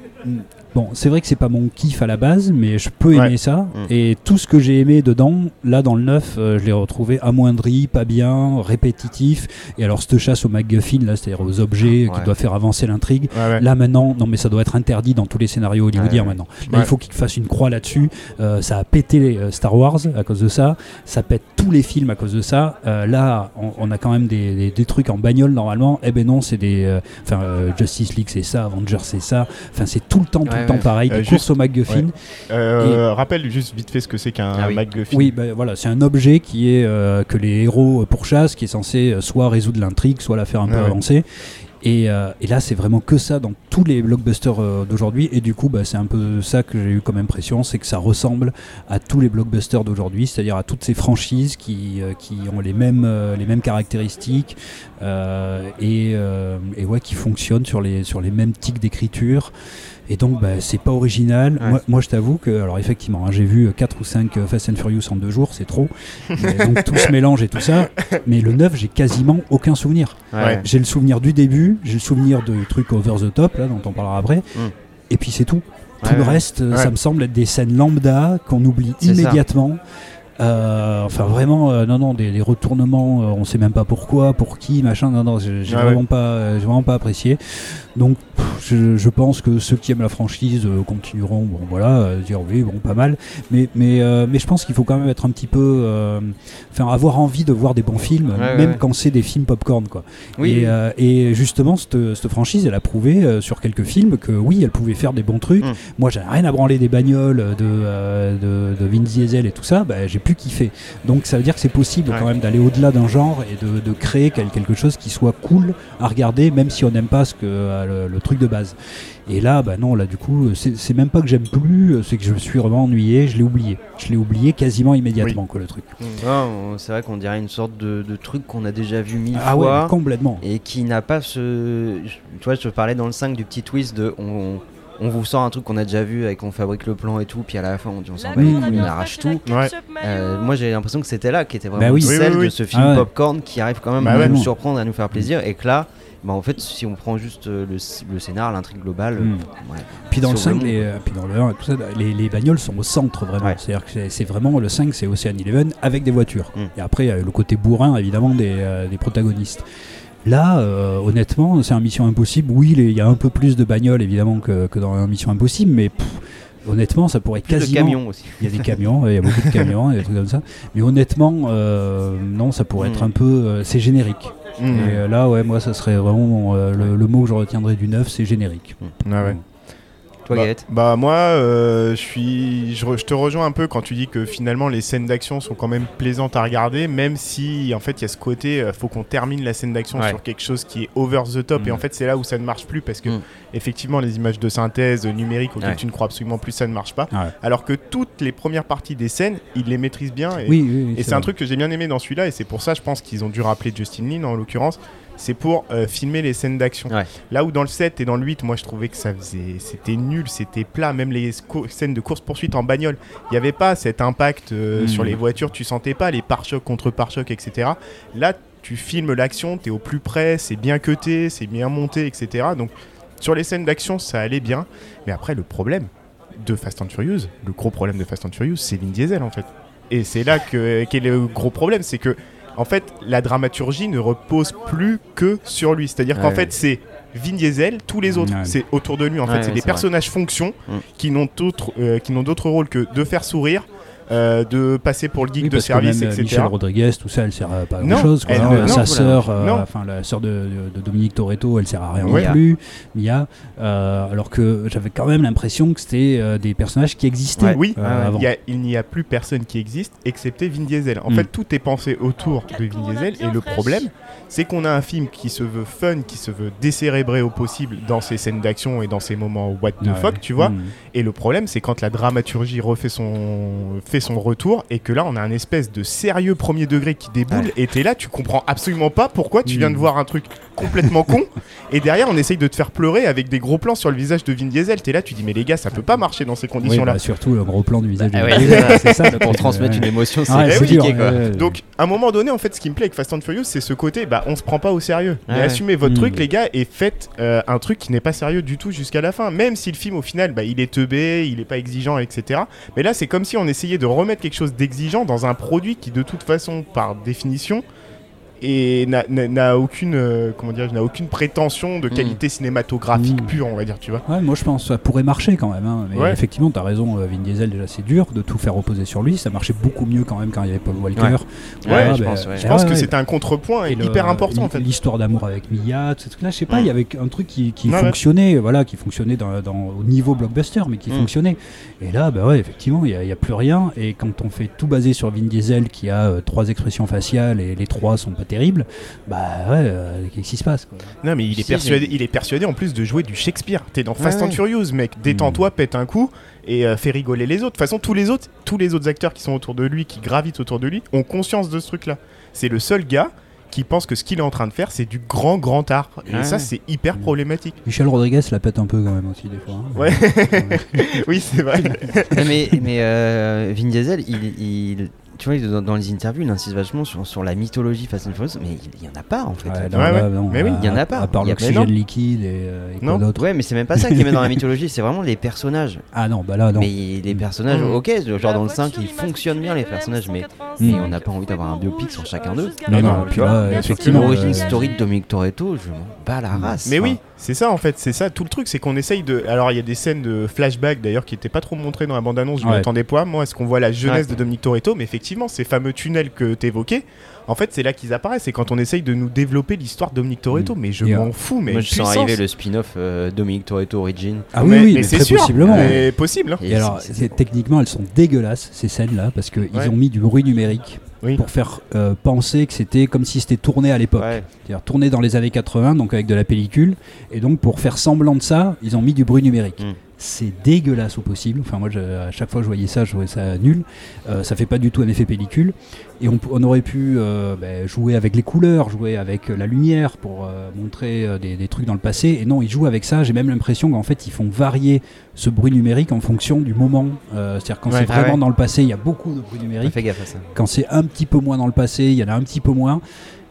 Bon, c'est vrai que c'est pas mon kiff à la base, mais je peux aimer ça. Mm. Et tout ce que j'ai aimé dedans, là dans le 9, euh, je l'ai retrouvé amoindri, pas bien, répétitif. Et alors, cette chasse au MacGuffin, là, c'est-à-dire aux objets qui doivent faire avancer l'intrigue. Ouais. Là maintenant, non mais ça doit être interdit dans tous les scénarios hollywoodiens maintenant. Là, il faut qu'ils fassent une croix là-dessus. Euh, ça a pété les, euh, Star Wars à cause de ça. Ça pète tous les films à cause de ça. Euh, là, on, on a quand même des, des- des trucs en bagnole normalement. Eh ben non, c'est des. Enfin, Justice League c'est ça, Avengers c'est ça. Enfin, c'est tout le temps, tout Ouais, temps pareil. Euh, des juste- courses au MacGuffin. Euh, Rappelle juste vite fait ce que c'est qu'un Ah oui. MacGuffin. Oui, ben voilà, c'est un objet qui est euh, que les héros pourchassent, qui est censé euh, soit résoudre l'intrigue, soit la faire un peu Ouais, ouais. avancer. Et, euh, et là, c'est vraiment que ça dans tous les blockbusters euh, d'aujourd'hui. Et du coup, bah, c'est un peu ça que j'ai eu comme impression, c'est que ça ressemble à tous les blockbusters d'aujourd'hui, c'est-à-dire à toutes ces franchises qui, euh, qui ont les mêmes, euh, les mêmes caractéristiques euh, et, euh, et ouais, qui fonctionnent sur les, sur les mêmes tics d'écriture. Et donc, bah, c'est pas original. Ouais. Moi, moi, je t'avoue que, alors effectivement, hein, j'ai vu 4 ou 5 Fast and Furious en deux jours, c'est trop. Mais donc, tout se mélange et tout ça. Mais le 9, j'ai quasiment aucun souvenir. Ouais. J'ai le souvenir du début, j'ai le souvenir de trucs over the top, là, dont on parlera après. Mm. Et puis c'est tout. Tout Ouais, le reste, euh, Ouais. ça me semble être des scènes lambda qu'on oublie ça. Euh, enfin vraiment, euh, non, non, des, des retournements, euh, on sait même pas pourquoi, pour qui, machin. Non, non, j'ai j'ai Ouais, vraiment pas, euh, j'ai vraiment pas apprécié. Donc, pff, je, je pense que ceux qui aiment la franchise euh, continueront, bon voilà, dire oui, bon, pas mal. Mais, mais, euh, mais je pense qu'il faut quand même être un petit peu, euh, enfin, avoir envie de voir des bons films, Ouais, même ouais. quand c'est des films popcorn, quoi. Oui, et, euh, et justement, cette, cette franchise, elle a prouvé euh, sur quelques films que oui, elle pouvait faire des bons trucs. Mm. Moi, j'avais rien à branler des bagnoles de, euh, de, de Vin Diesel et tout ça. Bah, j'ai plus kiffé. Donc, ça veut dire que c'est possible Ouais. quand même d'aller au-delà d'un genre et de, de créer quel- quelque chose qui soit cool à regarder, même si on n'aime pas ce que, euh, le, le truc de base. Et là, bah non, là, du coup, c'est même pas que j'aime plus, c'est que je me suis vraiment ennuyé. Je l'ai oublié. Je l'ai oublié quasiment immédiatement, quoi, le truc. Non, c'est vrai qu'on dirait une sorte de, de truc qu'on a déjà vu mille Ah ouais, fois complètement. et qui n'a pas ce. Tu vois, je te parlais dans le 5 du petit twist de. On, on vous sort un truc qu'on a déjà vu avec on fabrique le plan et tout, puis à la fin on dit on s'en bat on arrache tout. Ouais. Euh, moi j'ai l'impression que c'était là qui était vraiment Bah oui. le Oui, oui. de ce film Ah ouais. popcorn qui arrive quand même Bah à ouais. nous surprendre, à nous faire plaisir, et que là, bah en fait, si on prend juste euh, le, le scénar, l'intrigue globale, Mm. ouais, Puis dans le sauve 5, monde, les, euh, puis dans le 1, tout ça, les, les bagnoles sont au centre vraiment. Ouais. C'est-à-dire que c'est- vraiment le 5, c'est Ocean Eleven avec des voitures. Mm. Et après, il y a le côté bourrin évidemment des, euh, des protagonistes. Là, euh, honnêtement, c'est un Mission Impossible. Oui, il y a un peu plus de bagnoles évidemment que, que dans un Mission Impossible, mais pff, honnêtement, ça pourrait être Plus quasiment. camions aussi. Il y a des camions, il y a beaucoup de camions et des trucs comme ça. Mais honnêtement, euh, non, ça pourrait être un peu. euh, c'est générique. Mmh. Et euh, là, ouais, moi, ça serait vraiment euh, le, le mot que je retiendrai du 9, c'est générique. Ouais, ouais. Toi, bah, Gaët bah, moi, euh, je suis, je, re- je te rejoins un peu quand tu dis que finalement les scènes d'action sont quand même plaisantes à regarder, même si en fait il y a ce côté, euh, faut qu'on termine la scène d'action Ouais. sur quelque chose qui est over the top, Mm. et en fait c'est là où ça ne marche plus parce que Mm. effectivement les images de synthèse euh, numériques auxquelles Ouais. tu ne crois absolument plus, ça ne marche pas. Ouais. Alors que toutes les premières parties des scènes, ils les maîtrisent bien. Et, Oui, oui, oui, et c'est un truc que j'ai bien aimé dans celui-là, et c'est pour ça, je pense qu'ils ont dû rappeler Justin Lin en l'occurrence. C'est pour euh, filmer les scènes d'action. Ouais. Là où dans le 7 et dans le 8, moi je trouvais que ça faisait. C'était nul, c'était plat. Même les scènes de course-poursuite en bagnole, il n'y avait pas cet impact euh, Mm. sur les voitures, tu sentais pas les pare-chocs contre pare-chocs, etc. Là, tu filmes l'action, tu es au plus près, c'est bien cuté, c'est bien monté, etc. Donc sur les scènes d'action, ça allait bien. Mais après, le problème de Fast and Furious, le gros problème de Fast and Furious, c'est Vin Diesel en fait. Et c'est là que qu'est le gros problème, c'est que en fait la dramaturgie ne repose plus que sur lui. C'est-à-dire qu'en fait c'est Vin Diesel, tous les autres, Ouais. c'est autour de lui. En Ouais, fait, c'est des personnages fonctions Mm. qui n'ont d'autres euh, qui n'ont d'autre rôle que de faire sourire, euh, de passer pour le geek Oui, de service, même, etc. Michel Rodriguez, tout ça, elle sert à pas Non, grand chose. elle, euh, non, sa voilà. sœur, euh, enfin la sœur de, Dominique Toretto, elle sert à rien Ouais. non plus. Mia, euh, alors que j'avais quand même l'impression que c'était euh, des personnages qui existaient Ouais. Oui, euh, avant. il y a- il n'y a plus personne qui existe excepté Vin Diesel. En Mm. fait, tout est pensé autour de Vin Diesel et le problème, c'est qu'on a un film qui se veut fun, qui se veut décérébrer au possible dans ses scènes d'action et dans ses moments what the Ouais. fuck, tu vois. Mm. Et le problème, c'est quand la dramaturgie refait son fait son retour et que là, on a un espèce de sérieux premier degré qui déboule et t'es là, tu comprends absolument pas pourquoi tu viens Mm. de voir un truc complètement con et derrière, on essaye de te faire pleurer avec des gros plans sur le visage de Vin Diesel. T'es là, tu dis mais les gars, ça peut pas marcher dans ces Oui, conditions-là. bah, surtout le gros plan du visage. Ah de ouais, Vin. Diesel, c'est ça. Pour transmettre une émotion, c'est ouais, c'est compliqué dur, quoi. ouais, ouais. Donc, à un moment donné, en fait, ce qui me plaît avec Fast and Furious, c'est ce côté, bah, on se prend pas au sérieux. Mais Ouais. assumez votre Mm. truc, les gars, et faites euh, un truc qui n'est pas sérieux du tout jusqu'à la fin. Même si le film, au final, bah, il est il est pas exigeant, etc. Mais là, c'est comme si on essayait de remettre quelque chose d'exigeant dans un produit qui, de toute façon, par définition, et n'a- aucune, euh, comment dire, n'a aucune prétention de Mm. qualité cinématographique Mm. pure, on va dire, tu vois. Ouais, moi je pense que ça pourrait marcher quand même. hein. Mais Ouais. effectivement, tu as raison, euh, Vin Diesel, déjà c'est dur de tout faire reposer sur lui. Ça marchait beaucoup mieux quand même quand il y avait Paul Walker. Ouais. Ouais, je bah, pense, ouais. Je pense que c'était un contrepoint Et le- hyper important, en fait. L'histoire d'amour avec Mia, tout truc-là, je sais pas, il y avait un truc qui, qui fonctionnait, voilà, qui fonctionnait dans, dans- au niveau blockbuster, mais qui fonctionnait. Et là, bah ouais, effectivement, il n'y a, plus rien. Et quand on fait tout basé sur Vin Diesel, qui a euh, trois expressions faciales et les trois sont pas terribles, bah ouais, euh, qu'est-ce qui se passe quoi Non, mais il est, Si, persuadé, il est persuadé en plus de jouer du Shakespeare. T'es dans Fast Ouais, and ouais. Furious, mec. Détends-toi, pète un coup et euh, fais rigoler les autres. De toute façon, tous les autres, tous les autres acteurs qui sont autour de lui, qui gravitent autour de lui, ont conscience de ce truc-là. C'est le seul gars qui pense que ce qu'il est en train de faire, c'est du grand, grand art. Et Ouais. ça, c'est hyper problématique. Michel Rodriguez la pète un peu quand même aussi des fois. hein. Ouais. oui, c'est vrai. Mais mais euh, Vin Diesel, il, il- tu vois, dans, dans les interviews, il insiste vachement sur, sur la mythologie Fast and Furious, mais il il y en a pas en fait. Ouais, non, Ouais, là, ouais. non, Mais oui, à- il y en a pas. À part Il y a- l'oxygène liquide et, euh, et quoi Non. d'autre. Ouais, mais c'est même pas ça qui met dans la mythologie, c'est vraiment les personnages. Ah non, bah là, non. Mais les personnages, Mm. ok, genre dans le 5, ils fonctionnent bien les personnages, mais, mais on n'a pas envie d'avoir un biopic sur chacun d'eux. Non, non, non, puis là, effectivement. L'origine euh, story de Dominique Toretto, je m'en bats la race. Mais oui, c'est ça en fait, c'est ça tout le truc, c'est qu'on essaye de. Alors il y a des scènes de flashback d'ailleurs qui étaient pas trop montrées dans la bande-annonce, je Ouais. m'attendais pas. Moi, est-ce qu'on voit la jeunesse Ouais. de Dominique Toretto? Mais effectivement, ces fameux tunnels que t'évoquais, en fait, c'est là qu'ils apparaissent. C'est quand on essaye de nous développer l'histoire de Dominique Toretto. Mm. Mais je Et, m'en fous, mais Moi, je puissance. sens arriver le spin-off euh, Dominique Toretto Origin. Ah oui, mais, oui, mais mais c'est très sûr, possiblement. mais possible. hein. Et alors, techniquement, elles sont dégueulasses ces scènes-là parce qu'ils Ouais. ont mis du bruit numérique Oui. pour faire euh, penser que c'était comme si c'était tourné à l'époque. Ouais. C'est-à-dire tourné dans les années 80, donc avec de la pellicule. Et donc, pour faire semblant de ça, ils ont mis du bruit numérique. Mm. C'est dégueulasse au possible. Enfin, moi, je- à chaque fois que je voyais ça, je trouvais ça nul. Euh, ça fait pas du tout un effet pellicule. Et on, aurait pu euh, ben, jouer avec les couleurs, jouer avec euh, la lumière pour euh, montrer des, des trucs dans le passé. Et non, ils jouent avec ça. J'ai même l'impression qu'en fait, ils font varier ce bruit numérique en fonction du moment. C'est-à-dire quand Ouais. c'est Ah vraiment ouais. dans le passé, il y a beaucoup de bruit numérique. Fais gaffe à ça. Quand c'est un petit peu moins dans le passé, il y en a un petit peu moins.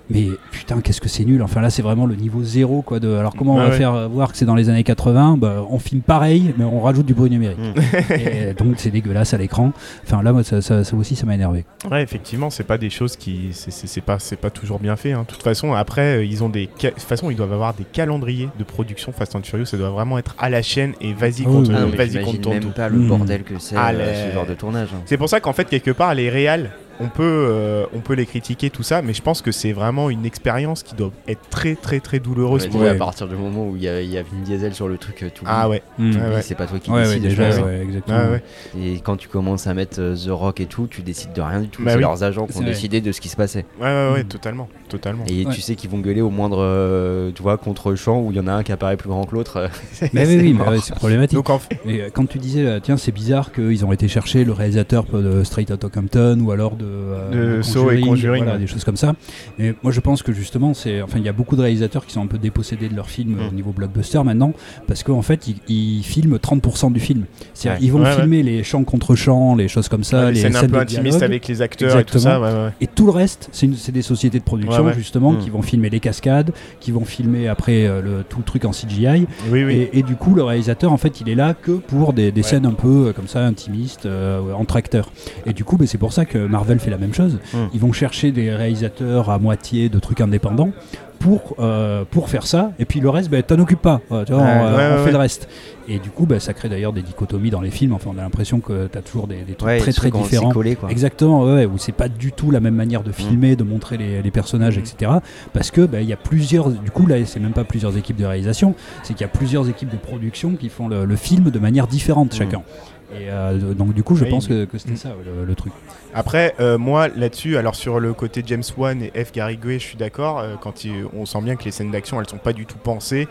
Mais putain, qu'est-ce que c'est nul. Enfin là, c'est vraiment le niveau zéro. Quoi, de... Alors comment on Ouais, va ouais. faire euh, voir que c'est dans les années 80 bah, On filme pareil, mais on rajoute du bruit numérique. Mm. Et donc c'est dégueulasse à l'écran. Enfin là, moi, ça, ça- ça aussi, ça m'a énervé. Ouais, effectivement, c'est pas des choses qui. c'est- pas, c'est pas toujours bien fait. hein. De toute façon, après, euh, ils ont des. De toute façon, ils doivent avoir des calendriers de production Fast and Furious. Ça doit vraiment être à la chaîne et vas-y, Ah qu'on oui, te- oui. Ah non, mais vas-y, j'imagine qu'on te tourne même tout. pas le Mm. bordel que c'est Ah, euh, les- ce genre de tournage. hein. C'est pour ça qu'en fait, quelque part, les réals, on peut, euh, on peut les critiquer, tout ça, mais je pense que c'est vraiment une expérience qui doit être très, très, très douloureuse pour à partir du moment où il y, a- y a Vin Diesel sur le truc, euh, tout Ah ouais, Mm. ouais, ouais. c'est pas toi qui Ouais, ouais, décides. déjà, ouais. Et quand tu commences à mettre euh, The Rock et tout, tu décides de rien du tout. Bah c'est oui. leurs agents qui ont vrai. décidé de ce qui se passait. Ouais, ouais, ouais, Mm. totalement, totalement. Et Ouais. tu sais qu'ils vont gueuler au moindre, euh, tu vois, contre-champ où il y en a un qui apparaît plus grand que l'autre. euh, Mais oui, mais c'est problématique. Donc, en Mais quand tu disais, tiens, c'est bizarre qu'ils ont été chercher le réalisateur de Straight Outta Compton ou alors de, euh, De Saw et Conjuring, voilà, ouais. des choses comme ça. Et moi, je pense que justement, c'est, enfin, il y a beaucoup de réalisateurs qui sont un peu dépossédés de leur film euh, Mm. au niveau blockbuster maintenant, parce qu'en fait, ils, ils filment 30% du film. C'est-à-dire, Ouais. ils vont Ouais, filmer les chants contre chants, les choses comme ça, les scènes un peu intimistes avec les acteurs et tout ça. Et tout le reste, c'est des sociétés de production justement Mm. qui vont filmer les cascades, qui vont filmer après euh, le, tout le truc en CGI. Oui, oui. Et, et du coup, le réalisateur, en fait, il est là que pour des, scènes un peu euh, comme ça, intimistes, euh, entre acteurs. Et du coup, bah, c'est pour ça que Marvel fait la même chose. Mm. Ils vont chercher des réalisateurs à moitié de trucs indépendants pour, euh, pour faire ça. Et puis le reste, bah, t'en occupes pas. Tu vois, Ouais, on, euh, ouais, on ouais, fait le reste. Et du coup, bah, ça crée d'ailleurs des dichotomies dans les films. Enfin, on a l'impression que t'as toujours des, des trucs très très différents. c'est collé, quoi. Exactement, où c'est pas du tout la même manière de filmer, de montrer les, les personnages, Mm. etc. Parce que bah, il y a plusieurs, du coup là, c'est même pas plusieurs équipes de réalisation, c'est qu'il y a plusieurs équipes de production qui font le, le film de manière différente Mm. chacun. Et euh, donc du coup, je Oui, pense que, que c'était ça le, le truc. Après, euh, moi là-dessus, alors sur le côté James Wan et F. Gray, je suis d'accord. euh, quand il- on sent bien que les scènes d'action, elles sont pas du tout pensées,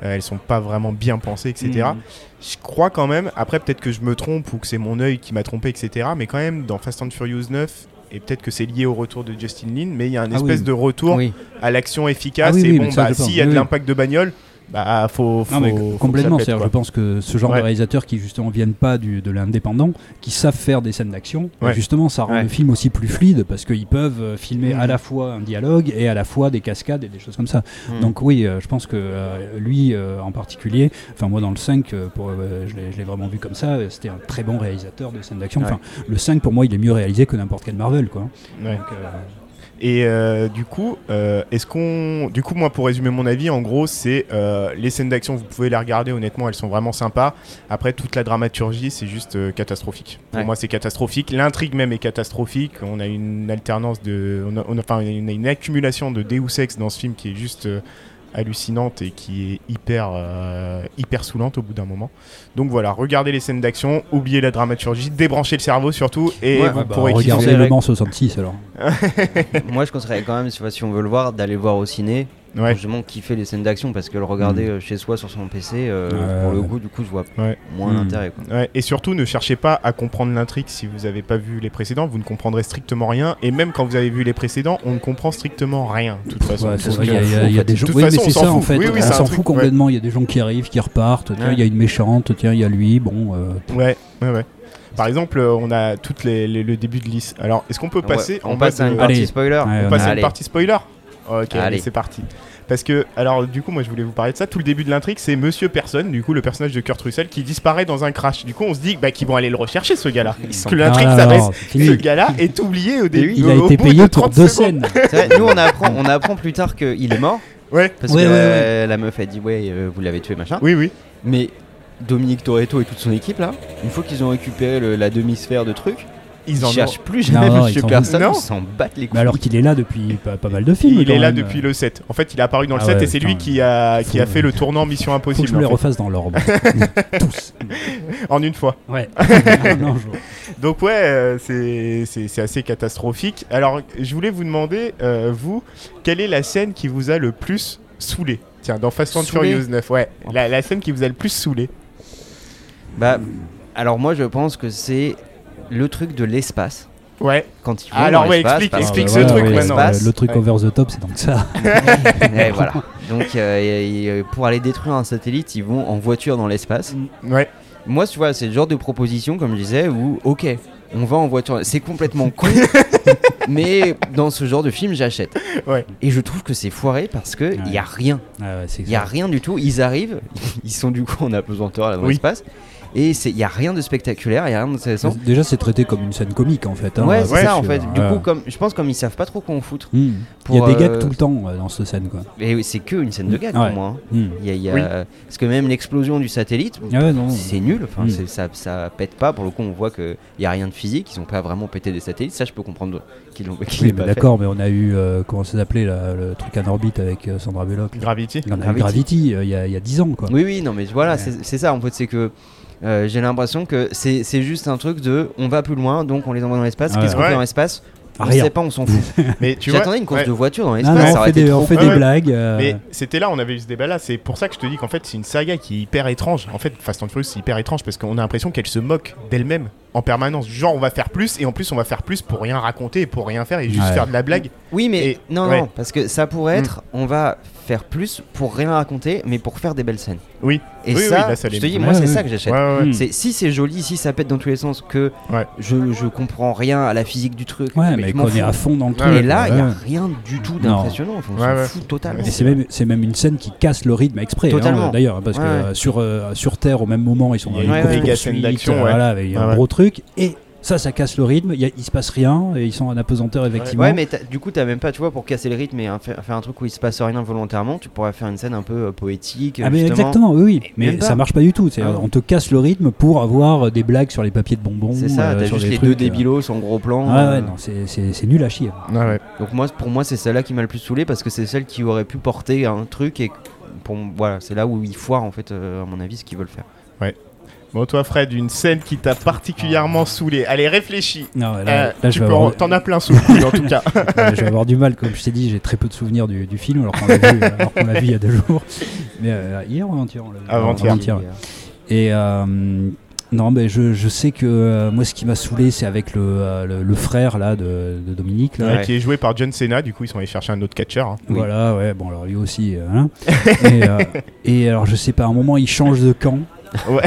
elles sont pas vraiment bien pensées, etc. Mm. Je crois quand même. Après, peut-être que je me trompe ou que c'est mon œil qui m'a trompé, etc. Mais quand même, dans Fast and Furious 9. Et peut-être que c'est lié au retour de Justin Lin, mais il y a un Ah espèce oui. de retour Oui. à l'action efficace. Ah oui, et bon, bah, s'il y a de l'impact de bagnole, bah faut, faut, Non, mais faut que ça complètement. pète, je pense que ce genre Ouais. de réalisateurs qui justement viennent pas du, de l'indépendant, qui savent faire des scènes d'action, bah, Ouais. justement, ça rend Ouais. le film aussi plus fluide parce qu'ils peuvent euh, filmer Mhm. à la fois un dialogue et à la fois des cascades et des choses comme ça. Mm. Donc oui, euh, je pense que euh, lui euh, en particulier, enfin moi dans le 5, euh, pour, je l'ai- vraiment vu comme ça, c'était un très bon réalisateur de scènes d'action. Enfin, le 5 pour moi il est mieux réalisé que n'importe quel Marvel quoi. Donc, Et euh, du coup, euh, est-ce qu'on, du coup, moi, pour résumer mon avis, en gros, c'est euh, les scènes d'action, vous pouvez les regarder. Honnêtement, elles sont vraiment sympas. Après, toute la dramaturgie, c'est juste catastrophique. Pour Ouais. moi, c'est catastrophique. L'intrigue même est catastrophique. On a une alternance de, on a, on a- enfin, on a une accumulation de Deus Ex dans ce film qui est juste hallucinante et qui est hyper, euh, hyper saoulante au bout d'un moment. Donc voilà, regardez les scènes d'action, oubliez la dramaturgie, débranchez le cerveau surtout, et Ouais, vous ouais, bah, pourrez kiffer. Le Mans 66 alors. Moi, je conseillerais quand même, si on veut le voir, d'aller le voir au ciné. Ouais. Justement kiffer les scènes d'action parce que le regarder Mm. euh, chez soi sur son PC, euh, pour le coup, du coup, je vois Ouais. moins Mm. l'intérêt. Ouais, et surtout, ne cherchez pas à comprendre l'intrigue si vous n'avez pas vu les précédents, vous ne comprendrez strictement rien. Et même quand vous avez vu les précédents, on ne comprend strictement rien, de toute façon. Il y a, des de gens. Oui, mais c'est ça en fout. fait. Oui, oui, on c'est un s'en fout complètement. Il y a des gens qui arrivent, qui repartent. Tiens, il Ouais. y a une méchante. Tiens, il y a lui. Bon. euh, Ouais, ouais, ouais. Par exemple, on a toutes les, les- le début de liste. Alors, est-ce qu'on peut passer Ouais, en on passe à une partie spoiler. Ouais, On on passe à une Allez. partie spoiler? Ok, Allez. c'est parti. Parce que, alors, du coup, moi, je voulais vous parler de ça. Tout le début de l'intrigue, c'est Monsieur Personne, du coup, le personnage de Kurt Russell, qui disparaît dans un crash. Du coup, on se dit bah, qu'ils vont aller le rechercher, ce gars-là. sont- Que l'intrigue Ah, s'arrête. non, c'est fini. Ce gars-là est oublié au début. Il au- a été bout de payé pour 30 deux secondes. scènes. C'est vrai, nous, on apprend, on apprend plus tard qu'il est mort. Ouais, Parce Ouais, que ouais, euh, la meuf a dit Ouais, euh, vous l'avez tué, machin. oui, oui. Mais Dominique Toretto et toute son équipe, là, une fois qu'ils ont récupéré le- la demi-sphère de trucs, Ils en ont- cherchent plus jamais Non, Monsieur Personne, ils s'en battent les couilles. Mais alors qu'il est là depuis pas, pas mal de films. Il est là même. depuis le 7. En fait, il est apparu dans le Ah 7 ouais, et c'est lui qui a, qui a Faut- fait le tournant Mission Faut que Impossible je les en, fait. refasse dans l'ordre. Tous. en une fois. Ouais. Non, je- Donc ouais, euh, c'est- c'est c'est assez catastrophique. Alors, je voulais vous demander, euh, vous, quelle est la scène qui vous a le plus saoulé? Tiens, dans Fast and Furious 9, ouais. La, la scène qui vous a le plus saoulé. Bah, alors moi, je pense que c'est le truc de l'espace. Ouais. Quand ils vont Alors, dans ouais, l'espace, explique- explique que- ce truc ouais, maintenant. euh, Le truc Ouais. over the top, c'est donc ça. Et voilà. Donc, euh, et- et, euh, pour aller détruire un satellite, ils vont en voiture dans l'espace. Ouais. Moi, tu vois, c'est le genre de proposition, comme je disais, où, ok, on va en voiture. C'est complètement con, mais dans ce genre de film, j'achète. Ouais. Et je trouve que c'est foiré parce que il y a rien. Ah ouais, c'est Il y a rien du tout. Ils arrivent, ils sont du coup en apesanteur là dans Oui. l'espace, et c'est- il y a rien de spectaculaire, il y a rien d'intéressant. Déjà, c'est traité comme une scène comique en fait. hein. Ouais, c'est ouais, ça en fait. Du ouais. coup, comme je pense comme ils savent pas trop quoi en foutre. Hmm. Il y a des euh, gags tout le temps euh, dans cette scène quoi. Et c'est que une scène de gag Ouais. pour moi. hein. Hmm. Il y a, il y a- Oui. Parce que même l'explosion du satellite, Ah c'est nul. Enfin, Mm. c'est- ça, ça pète pas. Pour le coup, on voit qu'il y a rien de physique. Ils ont pas vraiment pété des satellites. Ça, je peux comprendre qu'ils l'ont qu'ils Oui, d'accord, mais on a eu, euh, comment ça s'appelait le truc en orbite avec euh, Sandra Bullock Gravity. Gravity. Euh, il y, a- il y a 10 ans quoi. Oui, oui, non, mais voilà, c'est ça en fait. C'est que euh, j'ai l'impression que c'est c'est juste un truc de on va plus loin, donc on les envoie dans l'espace. Ouais. Qu'est-ce qu'on Ouais. fait dans l'espace On Rien. sait pas, on s'en fout. Mais tu vois. J'attendais une course ouais. de voiture dans l'espace. ça on fait des, trop on fait cool. des Ouais. blagues. euh, Mais c'était là, on avait eu ce débat là. C'est pour ça que je te dis qu'en fait, c'est une saga qui est hyper étrange. En fait, Fast and Furious, c'est hyper étrange parce qu'on a l'impression qu'elle se moque d'elle-même en permanence. Genre, on va faire plus et en plus, on va faire plus pour rien raconter et pour rien faire et juste Ouais. faire de la blague. Oui, mais Et- non, ouais. non, parce que ça pourrait être, on va faire plus pour rien raconter, mais pour faire des belles scènes. Oui. Et Oui, oui, ça, là, ça je te dis, Ouais, moi, c'est ouais. ça que j'achète. Ouais, ouais, ouais. Hmm. C'est si c'est joli, si ça pète dans tous les sens, que Ouais. je, je comprends rien à la physique du truc. Ouais, mais je m'en qu'on est à fond dans le Ouais, truc. Et là, il n'y a rien du tout d'impressionnant. Enfin, on Ouais, s'en ouais. fout totalement. Et c'est même, c'est même une scène qui casse le rythme exprès, hein, d'ailleurs, parce que euh, sur, euh, sur Terre, au même moment, ils sont dans une course d'action, euh, voilà, avec un gros truc, et ça, ça casse le rythme, il y a- il se passe rien, et ils sont en apesanteur, effectivement. Ouais, mais du coup, t'as même pas, tu vois, pour casser le rythme et un- faire, faire un truc où il se passe rien volontairement, tu pourrais faire une scène un peu euh, poétique. Ah mais justement. exactement, oui, oui. Mais ça marche pas du tout. Ah non. on te casse le rythme pour avoir des blagues sur les papiers de bonbons. C'est ça, euh, t'as sur juste des les trucs, deux euh. débilos en gros plan. Ah euh, ouais, non, c'est, nul à chier. Ouais, ouais. Donc moi, pour moi, c'est celle-là qui m'a le plus saoulé parce que c'est celle qui aurait pu porter un truc et pour voilà, c'est là où ils foirent en fait, euh, à mon avis, ce qu'ils veulent faire. Bon, toi, Fred, une scène qui t'a particulièrement saoulé. Allez, réfléchis. Non, Euh, là, là, tu je, vais peux avoir, en- T'en as plein sous en tout cas. je vais avoir du mal, comme je t'ai dit, j'ai très peu de souvenirs du, du film alors qu'on l'a vu, vu il y a deux jours. Mais euh, hier ou avant-hier Avant-hier. Et euh, non, mais je, je sais que euh, moi, ce qui m'a saoulé, c'est avec le, euh, le, le frère là de, de Dominique. Là. Ouais, Ouais. Qui est joué par John Cena. Du coup, ils sont allés chercher un autre catcheur. hein. Oui. Voilà, ouais, bon, alors lui aussi. euh, hein. et, et alors, je sais pas, à un moment, il change de camp. Ouais.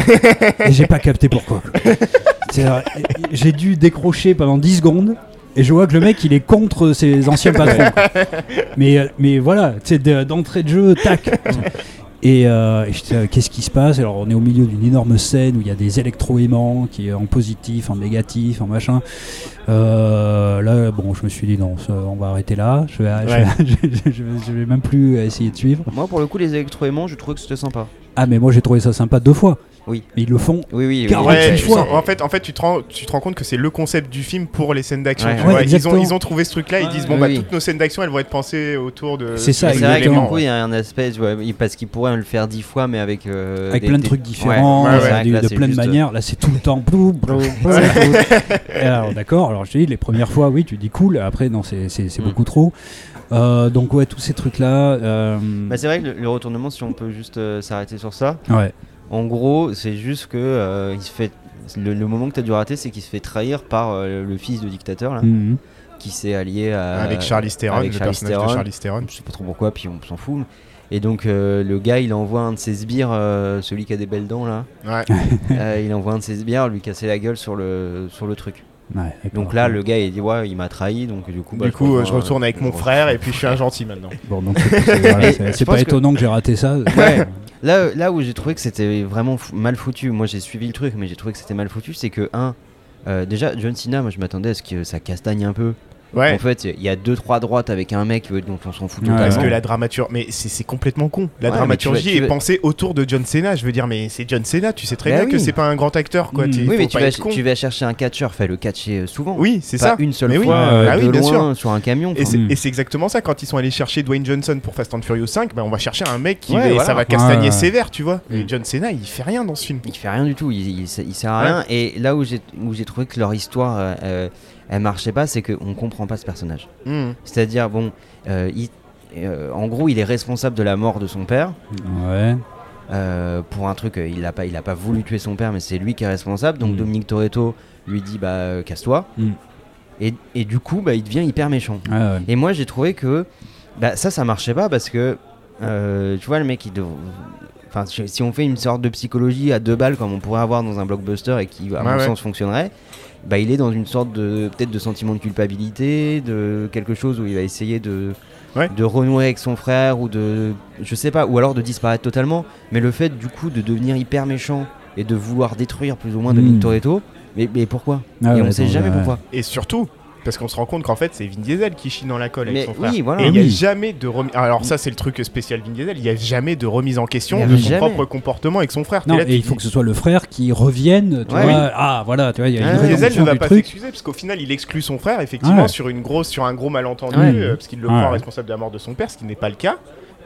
Et j'ai pas capté pourquoi. euh, J'ai dû décrocher pendant 10 secondes. Et je vois que le mec, il est contre ses anciens patrons. quoi. Mais, euh, mais voilà, d'entrée de jeu, tac. Et, euh, et j'étais, euh, qu'est-ce qui se passe? Alors, on est au milieu d'une énorme scène où il y a des électroaimants qui est en positif, en négatif, en machin. Euh, là, bon, je me suis dit, non, ça, on va arrêter là. Je vais, je vais- Ouais. je, je vais- je vais même plus essayer de suivre. Moi, pour le coup, les électroaimants, je trouve que c'était sympa. Ah, mais moi, j'ai trouvé ça sympa deux fois. Oui. Mais ils le font Oui, oui. oui. 48 Ouais, tu fois. en fait, en fait tu, te rends, tu te rends compte que c'est le concept du film pour les scènes d'action. Ouais. ils, ont, exactement. ils ont trouvé ce truc-là, ils Ouais, disent bon, oui, bah, toutes nos scènes d'action, elles vont être pensées autour de. C'est ça, C'est ces vrai que du coup, ouais. il y a un aspect, parce qu'ils pourraient le faire dix fois, mais avec. euh, avec des- plein de des- trucs différents, Ouais, ouais, euh, ouais. du- Là, de plein de juste- manières. Là, c'est tout le temps. alors, d'accord. Alors, je te dis, les premières fois, oui, tu dis cool. Après, non, c'est c'est- c'est Mm. beaucoup trop. Euh, donc, ouais, tous ces trucs-là. euh, Bah, c'est vrai que le, le retournement, si on peut juste euh, s'arrêter sur ça, ouais. en gros, c'est juste que euh, il se fait. Le, le moment que tu as dû rater, c'est qu'il se fait trahir par euh, le fils de dictateur là, Mhm. qui s'est allié à, Avec Charlie Theron, le Charlize personnage Theron. de Charlie Theron. Je sais pas trop pourquoi, puis on s'en fout. Et donc euh, le gars, il envoie un de ses sbires, euh, celui qui a des belles dents là, Ouais. euh, il envoie un de ses sbires lui casser la gueule sur le sur le truc. Ouais. Donc là, le gars, il dit ouais, il m'a trahi, donc du coup, bah, Du coup, euh, je retourne avec je mon frère et puis je suis un gentil maintenant. Bon, donc, c'est- je pas étonnant que j'ai raté ça. Ouais. Là, là où j'ai trouvé que c'était vraiment mal foutu, moi j'ai suivi le truc, mais j'ai trouvé que c'était mal foutu, c'est que, un, euh, déjà, John Cena, moi je m'attendais à ce que ça castagne un peu. Ouais. En fait, il y a deux trois droites avec un mec dont on s'en fout Ouais. totalement. Parce que la dramaturgie, mais c'est complètement con. La Ouais, dramaturgie tu vas- tu est vas- pensée autour de John Cena. Je veux dire, mais c'est John Cena. Tu sais très Bah bien que oui. c'est pas un grand acteur, quoi. Mm. Oui, faut mais tu vas, tu chercher un catcheur, fais le catcher euh, souvent. Oui, c'est ça. une seule Mais oui. fois Ouais, euh, bah oui, de bien loin sur un camion. Et enfin. c'est Mm. et c'est exactement ça. Quand ils sont allés chercher Dwayne Johnson pour Fast and Furious 5, bah, on va chercher un mec qui Ouais, va- voilà. ça va castagner sévère, tu vois. Et Mm. John Cena, il fait rien dans ce film. Il fait rien du tout, il, sert à rien. Et là où j'ai où j'ai trouvé que leur histoire, euh, euh, elle marchait pas, c'est qu'on comprend pas ce personnage. Mm. C'est-à-dire, bon, euh, il- euh, en gros, il est responsable de la mort de son père. Ouais. euh, pour un truc, il a pas, il a pas voulu tuer son père, mais c'est lui qui est responsable. Donc Mm. Dominique Toretto lui dit bah casse-toi. Mm. Et, et du coup, bah, il devient hyper méchant. Ah ouais. Et moi, j'ai trouvé que bah, ça, ça marchait pas parce que euh, tu vois, le mec, il dev- Enfin, si on fait une sorte de psychologie à deux balles comme on pourrait avoir dans un blockbuster et qui, à Ouais, mon ouais. sens, fonctionnerait, bah, il est dans une sorte de peut-être de sentiment de culpabilité, de quelque chose où il va essayer de Ouais. de renouer avec son frère ou de je sais pas ou alors de disparaître totalement. Mais le fait du coup de devenir hyper méchant et de vouloir détruire plus ou moins Mm. Dominique Toretto, mais, mais pourquoi? Ah Et ouais, on sait jamais ouais. pourquoi. Et surtout, parce qu'on se rend compte qu'en fait, c'est Vin Diesel qui chie dans la colle Mais avec son frère. oui, voilà. Et il n'y a Oui. jamais de remise. Alors, ça, c'est le truc spécial Vin Diesel. Il n'y a jamais de remise en Il y question a de son jamais. propre comportement avec son frère. T'es Non, là, et il faut que ce soit le frère qui revienne. Tu Ouais, vois, oui. Ah, voilà, tu vois, il y a Ah, une Vin Vin Diesel rédemption ne va du pas truc. s'excuser parce qu'au final il exclut son frère effectivement Ouais. sur une grosse sur un gros malentendu Ouais. euh, parce qu'il le Ouais. croit ouais. responsable de la mort de son père ce qui n'est pas le cas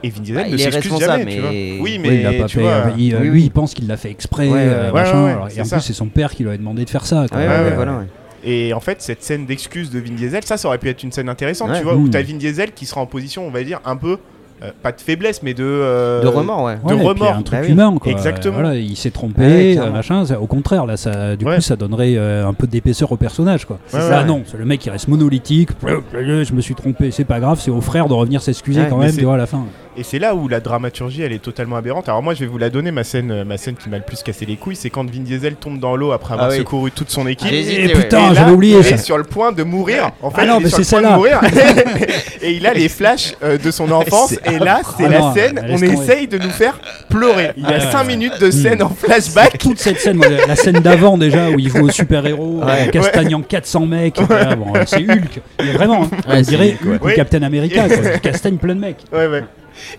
et Vin Diesel Bah, ne il est s'excuse responsable, jamais tu vois. mais- oui mais Oui, il l'a pas tu fait. vois, il, euh, Oui, lui, il pense qu'il l'a fait exprès. Ouais, ouais, euh, ouais, machin, ouais, ouais, alors- c'est et en ça. plus, c'est son père qui lui a demandé de faire ça. quoi. Ouais, Ouais, ouais, ouais. voilà. ouais. Et en fait cette scène d'excuse de Vin Diesel ça ça aurait pu être une scène intéressante Ouais. tu vois où Mm. t'as Vin Diesel qui sera en position on va dire un peu euh, pas de faiblesse mais de euh, De remords, ouais. Ouais, de et puis remords. un truc Bah oui. humain quoi. Exactement. Voilà, il s'est trompé, euh, machin. au contraire, là, ça, du Ouais. coup, ça donnerait euh, un peu d'épaisseur au personnage, quoi. Ouais. non, c'est le mec qui reste monolithique. Je me suis trompé, c'est pas grave. C'est au frère de revenir s'excuser Ouais, quand même, tu vois, à la fin. Et c'est là où la dramaturgie elle est totalement aberrante. Alors moi je vais vous la donner ma scène ma scène qui m'a le plus cassé les couilles, c'est quand Vin Diesel tombe dans l'eau après avoir Ah oui. secouru toute son équipe. Et hésité, putain, j'avais oublié il ça. est sur le point de mourir. En fait, Ah non, il est mais sur le c'est point de celle-là. mourir. et il a les flashs euh, de son enfance. C'est Et là, c'est Ah la non, scène. On tomber. essaye de nous faire pleurer. Il y Ah a ouais, 5 ouais. minutes de scène Mm. en flashback. Toute cette scène, moi, la scène d'avant déjà où il joue au super-héros, Ouais. euh, castagnant 400 mecs, bon, c'est Hulk, Mais vraiment, hein. On c'est dirait Hulk. Captain America, quoi. castagne plein de mecs. Ouais, ouais.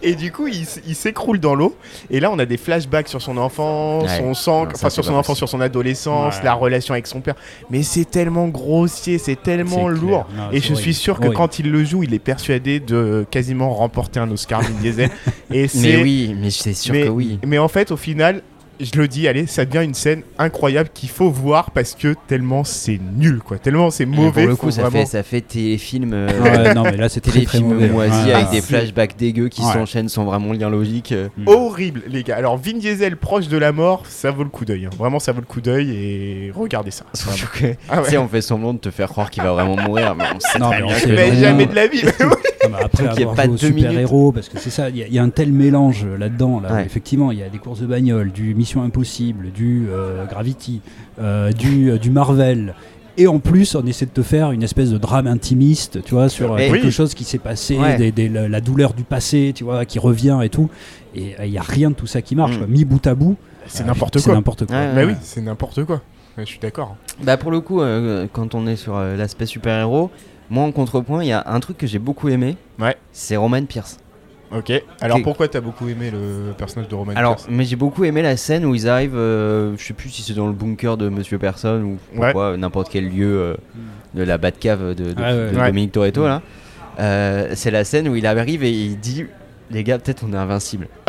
Et du coup, il, s'écroule dans l'eau. Et là, on a des flashbacks sur son enfance, Ouais. son sang, enfin sur son enfance, possible. sur son adolescence, Ouais. la relation avec son père. Mais c'est tellement grossier, c'est tellement lourd. Non, Et je suis sûr que quand il le joue, il est persuadé de quasiment remporter un Oscar Vin Diesel. Et c'est Mais oui, mais c'est sûr mais, que oui. mais en fait, au final, je le dis, allez, ça devient une scène incroyable qu'il faut voir parce que tellement c'est nul, quoi. Tellement c'est mauvais. pour le coup, ça vraiment- fait, ça fait téléfilm, euh, Ouais, non, mais là, c'est très, très téléfilm mauvais. moisi Ouais. avec Ah, des c'est- flashbacks dégueux qui Ouais. s'enchaînent sans vraiment lien logique. Mm. horrible, les gars. Alors, Vin Diesel proche de la mort, ça vaut le coup d'œil. hein. Vraiment, ça vaut le coup d'œil et regardez ça. Que, Ah ouais. tu sais, on fait semblant de te faire croire qu'il va vraiment mourir, mais on sait Non, très mais on bien sait que Mais jamais de la vie. Non, après Donc, il y a avoir pas joué au deux minutes. super-héros, parce que c'est ça, il y, a- il y a un tel mélange là-dedans. Là, Ouais. Effectivement, il y a des courses de bagnole, du Mission Impossible, du euh, Gravity, euh, du, euh, du Marvel. Et en plus, on essaie de te faire une espèce de drame intimiste, tu vois, sur quelque oui. chose qui s'est passé, Ouais. des- des- la, la douleur du passé, tu vois, qui revient et tout. Et il y a rien de tout ça qui marche. Mm. quoi. Mis bout à bout, c'est euh, n'importe C'est quoi. n'importe quoi. Ouais. oui, c'est n'importe quoi. Ouais, je suis d'accord. Bah pour le coup, euh, quand on est sur euh, l'aspect super-héros, moi en contrepoint, il y a un truc que j'ai beaucoup aimé. Ouais. C'est Roman Pierce. Ok. Alors, pourquoi t'as beaucoup aimé le personnage de Roman Alors, Pierce mais j'ai beaucoup aimé la scène où ils arrivent, euh, je sais plus si c'est dans le bunker de Monsieur Personne ou pourquoi, euh, n'importe quel lieu euh, de la Batcave de, de, Ah ouais, de ouais. Dominique Toretto là. Euh, c'est la scène où il arrive et il dit les gars, peut-être on est invincible.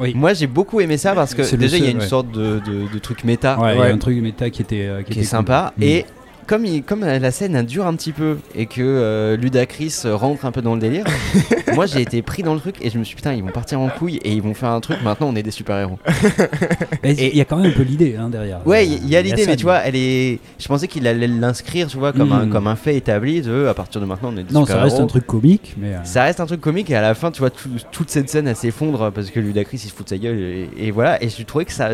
Oui. Moi j'ai beaucoup aimé ça parce que déjà il y a une ouais. sorte de, de- de truc méta Ouais, y a un truc méta qui était, euh, qui qui est était cool. sympa. Mm. Et comme, il- comme la scène dure un petit peu et que euh, Ludacris rentre un peu dans le délire, moi j'ai été pris dans le truc et je me suis dit, putain, ils vont partir en couille et ils vont faire un truc. Maintenant on est des super-héros. Il y a quand même un peu l'idée hein, derrière. Ouais, il y, a l'idée, mais tu vois, elle est. Je pensais qu'il allait l'inscrire, tu vois, comme, un, Mm. comme un fait établi de à partir de maintenant on est des Non, ça reste super-héros. un truc comique, mais. euh, Ça reste un truc comique et à la fin, tu vois, tout- toute cette scène elle s'effondre parce que Ludacris il se fout de sa gueule et, et voilà. Et je trouvais que ça.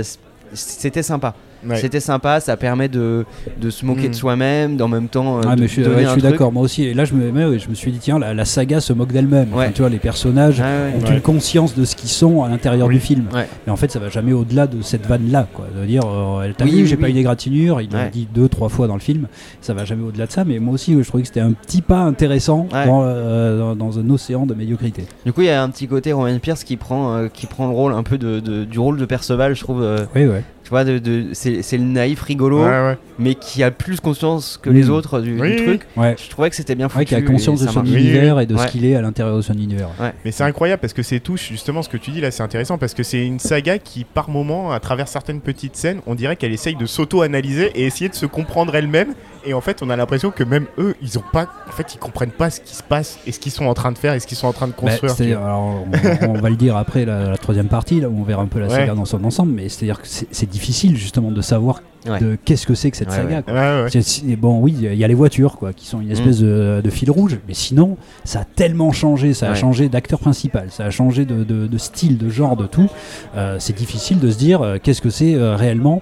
C'était sympa. Ouais. C'était sympa, ça permet de, de se moquer de soi-même, d'en même temps. euh, Ah, de mais je suis, ouais, je d'accord, moi aussi. Et là, je me, mais je me suis dit, tiens, la, la saga se moque d'elle-même. Enfin, tu vois, les personnages Ah ouais. ont Ouais. une conscience de ce qu'ils sont à l'intérieur Oui. du film. Ouais. Mais en fait, ça va jamais au-delà de cette vanne-là. quoi. De dire, euh, elle t'a Oui, j'ai pas eu d'égratignure. Il l'a dit deux, trois fois dans le film. Ça va jamais au-delà de ça. Mais moi aussi, je trouvais que c'était un petit pas intéressant Ouais. dans, euh, dans, dans un océan de médiocrité. Du coup, il y a un petit côté Roman Pierce qui prend, euh, qui prend le rôle un peu de, de- du rôle de Perceval, je trouve. euh, Oui, ouais. Tu vois, de, de- c'est c'est le naïf rigolo, Ouais, ouais. mais qui a plus conscience que les Mm. autres du, truc. Ouais. Je trouvais que c'était bien foutu. Ouais, qui a conscience de son marche. Univers et de Ouais. ce qu'il est à l'intérieur de son univers. Mais c'est incroyable parce que c'est touche justement ce que tu dis là, c'est intéressant parce que c'est une saga qui par moment, à travers certaines petites scènes, on dirait qu'elle essaye de s'auto-analyser et essayer de se comprendre elle-même. Et en fait, on a l'impression que même eux, ils ont pas, en fait, ils comprennent pas ce qui se passe et ce qu'ils sont en train de faire et ce qu'ils sont en train de Bah, construire. alors, on, on va le dire après la, la troisième partie, là où on verra un peu la Ouais. saga dans son ensemble, mais c'est-à-dire que c'est c'est difficile justement de savoir Ouais. de qu'est-ce que c'est que cette Ouais, saga. ouais. quoi. Ouais, ouais. C'est- c'est- bon, oui, il y a les voitures quoi, qui sont une espèce de, de fil rouge, mais sinon, ça a tellement changé, ça a changé d'acteur principal, ça a changé de, de- de style, de genre, de tout. Euh, c'est difficile de se dire euh, qu'est-ce que c'est euh, réellement.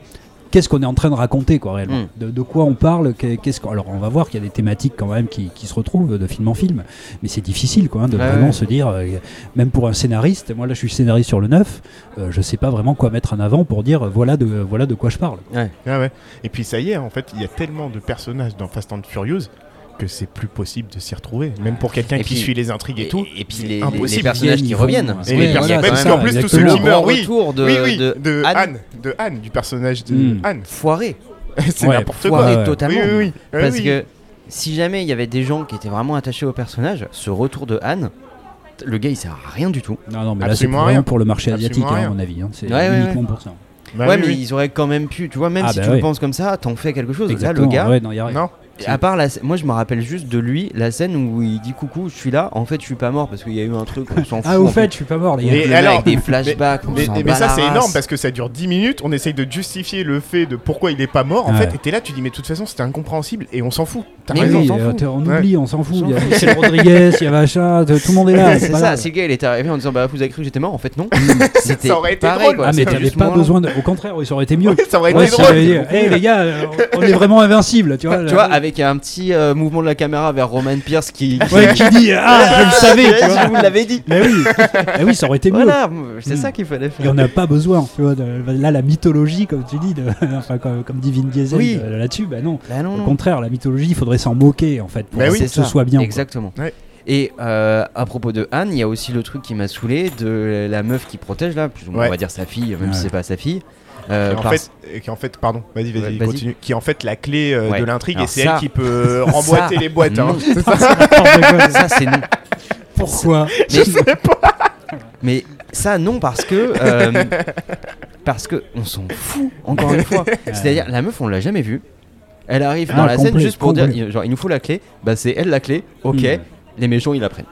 Qu'est-ce qu'on est en train de raconter, quoi, réellement Mm. de, de quoi on parle qu'est- qu'est-ce qu'on- Alors, on va voir qu'il y a des thématiques quand même qui, qui se retrouvent de film en film, mais c'est difficile, quoi, hein, de Ouais, vraiment ouais. se dire, euh, même pour un scénariste, moi là je suis scénariste sur le 9, euh, je sais pas vraiment quoi mettre en avant pour dire, voilà de, voilà de quoi je parle. Ouais, ouais. Et puis ça y est, en fait, il y a tellement de personnages dans Fast and Furious que c'est plus possible de s'y retrouver. Même pour quelqu'un qui puis- suit les intrigues et, tout. Et puis les, les- impossible. les personnages qui reviennent. Et les Ouais, personnages, voilà, même plus tous ceux exactement. qui Le meurent, oui, retour de, oui, oui, de de Anne. Anne. de Anne, du personnage de Mm. Anne. foiré. c'est Ouais, n'importe Foiré quoi. ouais. totalement. Oui, oui, oui. Ouais, Parce oui. que si jamais il y avait des gens qui étaient vraiment attachés au personnage, ce retour de Anne, le gars il sert à rien du tout. Non, non, mais là c'est rien. pour le marché asiatique, hein, à mon avis. hein. C'est Ouais, ouais, uniquement pour ça. Bah ouais, oui, mais oui. ils auraient quand même pu, tu vois, même Ah, si bah tu ouais. le penses comme ça, t'en fais quelque chose. Là, le Exactement, gars, ouais, non, y a rien. Non. À part la, moi je me rappelle juste de lui, la scène où il dit coucou, je suis là. En fait, je suis pas mort parce qu'il y a eu un truc, on s'en fout. Ah, au en fait, je suis pas mort, les gars. Et Le mec alors, avec des flashbacks, on Mais, ça c'est énorme parce que ça dure 10 minutes, on essaye de justifier le fait de pourquoi il est pas mort en Ouais. fait, et t'es là tu dis mais de toute façon c'était incompréhensible et on s'en fout. T'as raison. oui, on s'en euh, fout. on Ouais. oublie, on s'en fout. Il y a Michel Rodriguez, il y a machin, tout le monde est là. c'est ça, le gars il était arrivé en disant bah vous avez cru que j'étais mort, en fait non. C'était Ça aurait été pareil, Ah, mais t'avais pas besoin de. Au contraire, ça aurait été mieux. Ça aurait été drôle. les gars, euh, on est vraiment invincible, tu vois. Avec un petit euh, mouvement de la caméra vers Roman Pierce qui. Ouais, qui dit Ah, je le savais, tu vois. Je vous l'avais dit. Mais oui, mais oui, ça aurait été mieux. Voilà, c'est ça qu'il fallait Et faire. on n'a pas besoin, tu vois. de- là, la mythologie, comme tu dis, de- enfin, comme, comme dit Vin Diesel Oui. euh, là-dessus, bah non. Bah non, Au contraire, la mythologie, il faudrait s'en moquer, en fait, pour Bah oui, que ce ça, soit bien. Exactement. Ouais. Et euh, à propos de Anne, il y a aussi le truc qui m'a saoulé de la meuf qui protège là, plus ou moins Ouais. on va dire sa fille, même Ouais. si c'est pas sa fille. Euh, Qui en, par- fait, euh, qui en fait, pardon, vas-y, vas-y, Ouais, vas-y. continue. Qui est en fait la clé euh, Ouais. de l'intrigue et c'est ça- elle qui peut remboîter ça, les boîtes. hein. non. C'est ça. ça c'est non. Pourquoi Mais, mais ça non parce que euh, parce que on s'en fout encore une fois. C'est-à-dire la meuf on l'a jamais vue. Elle arrive Ah, dans la scène juste pour complet. dire genre il nous faut la clé. Bah c'est elle la clé. Ok. Mm. Les méchants ils la prennent.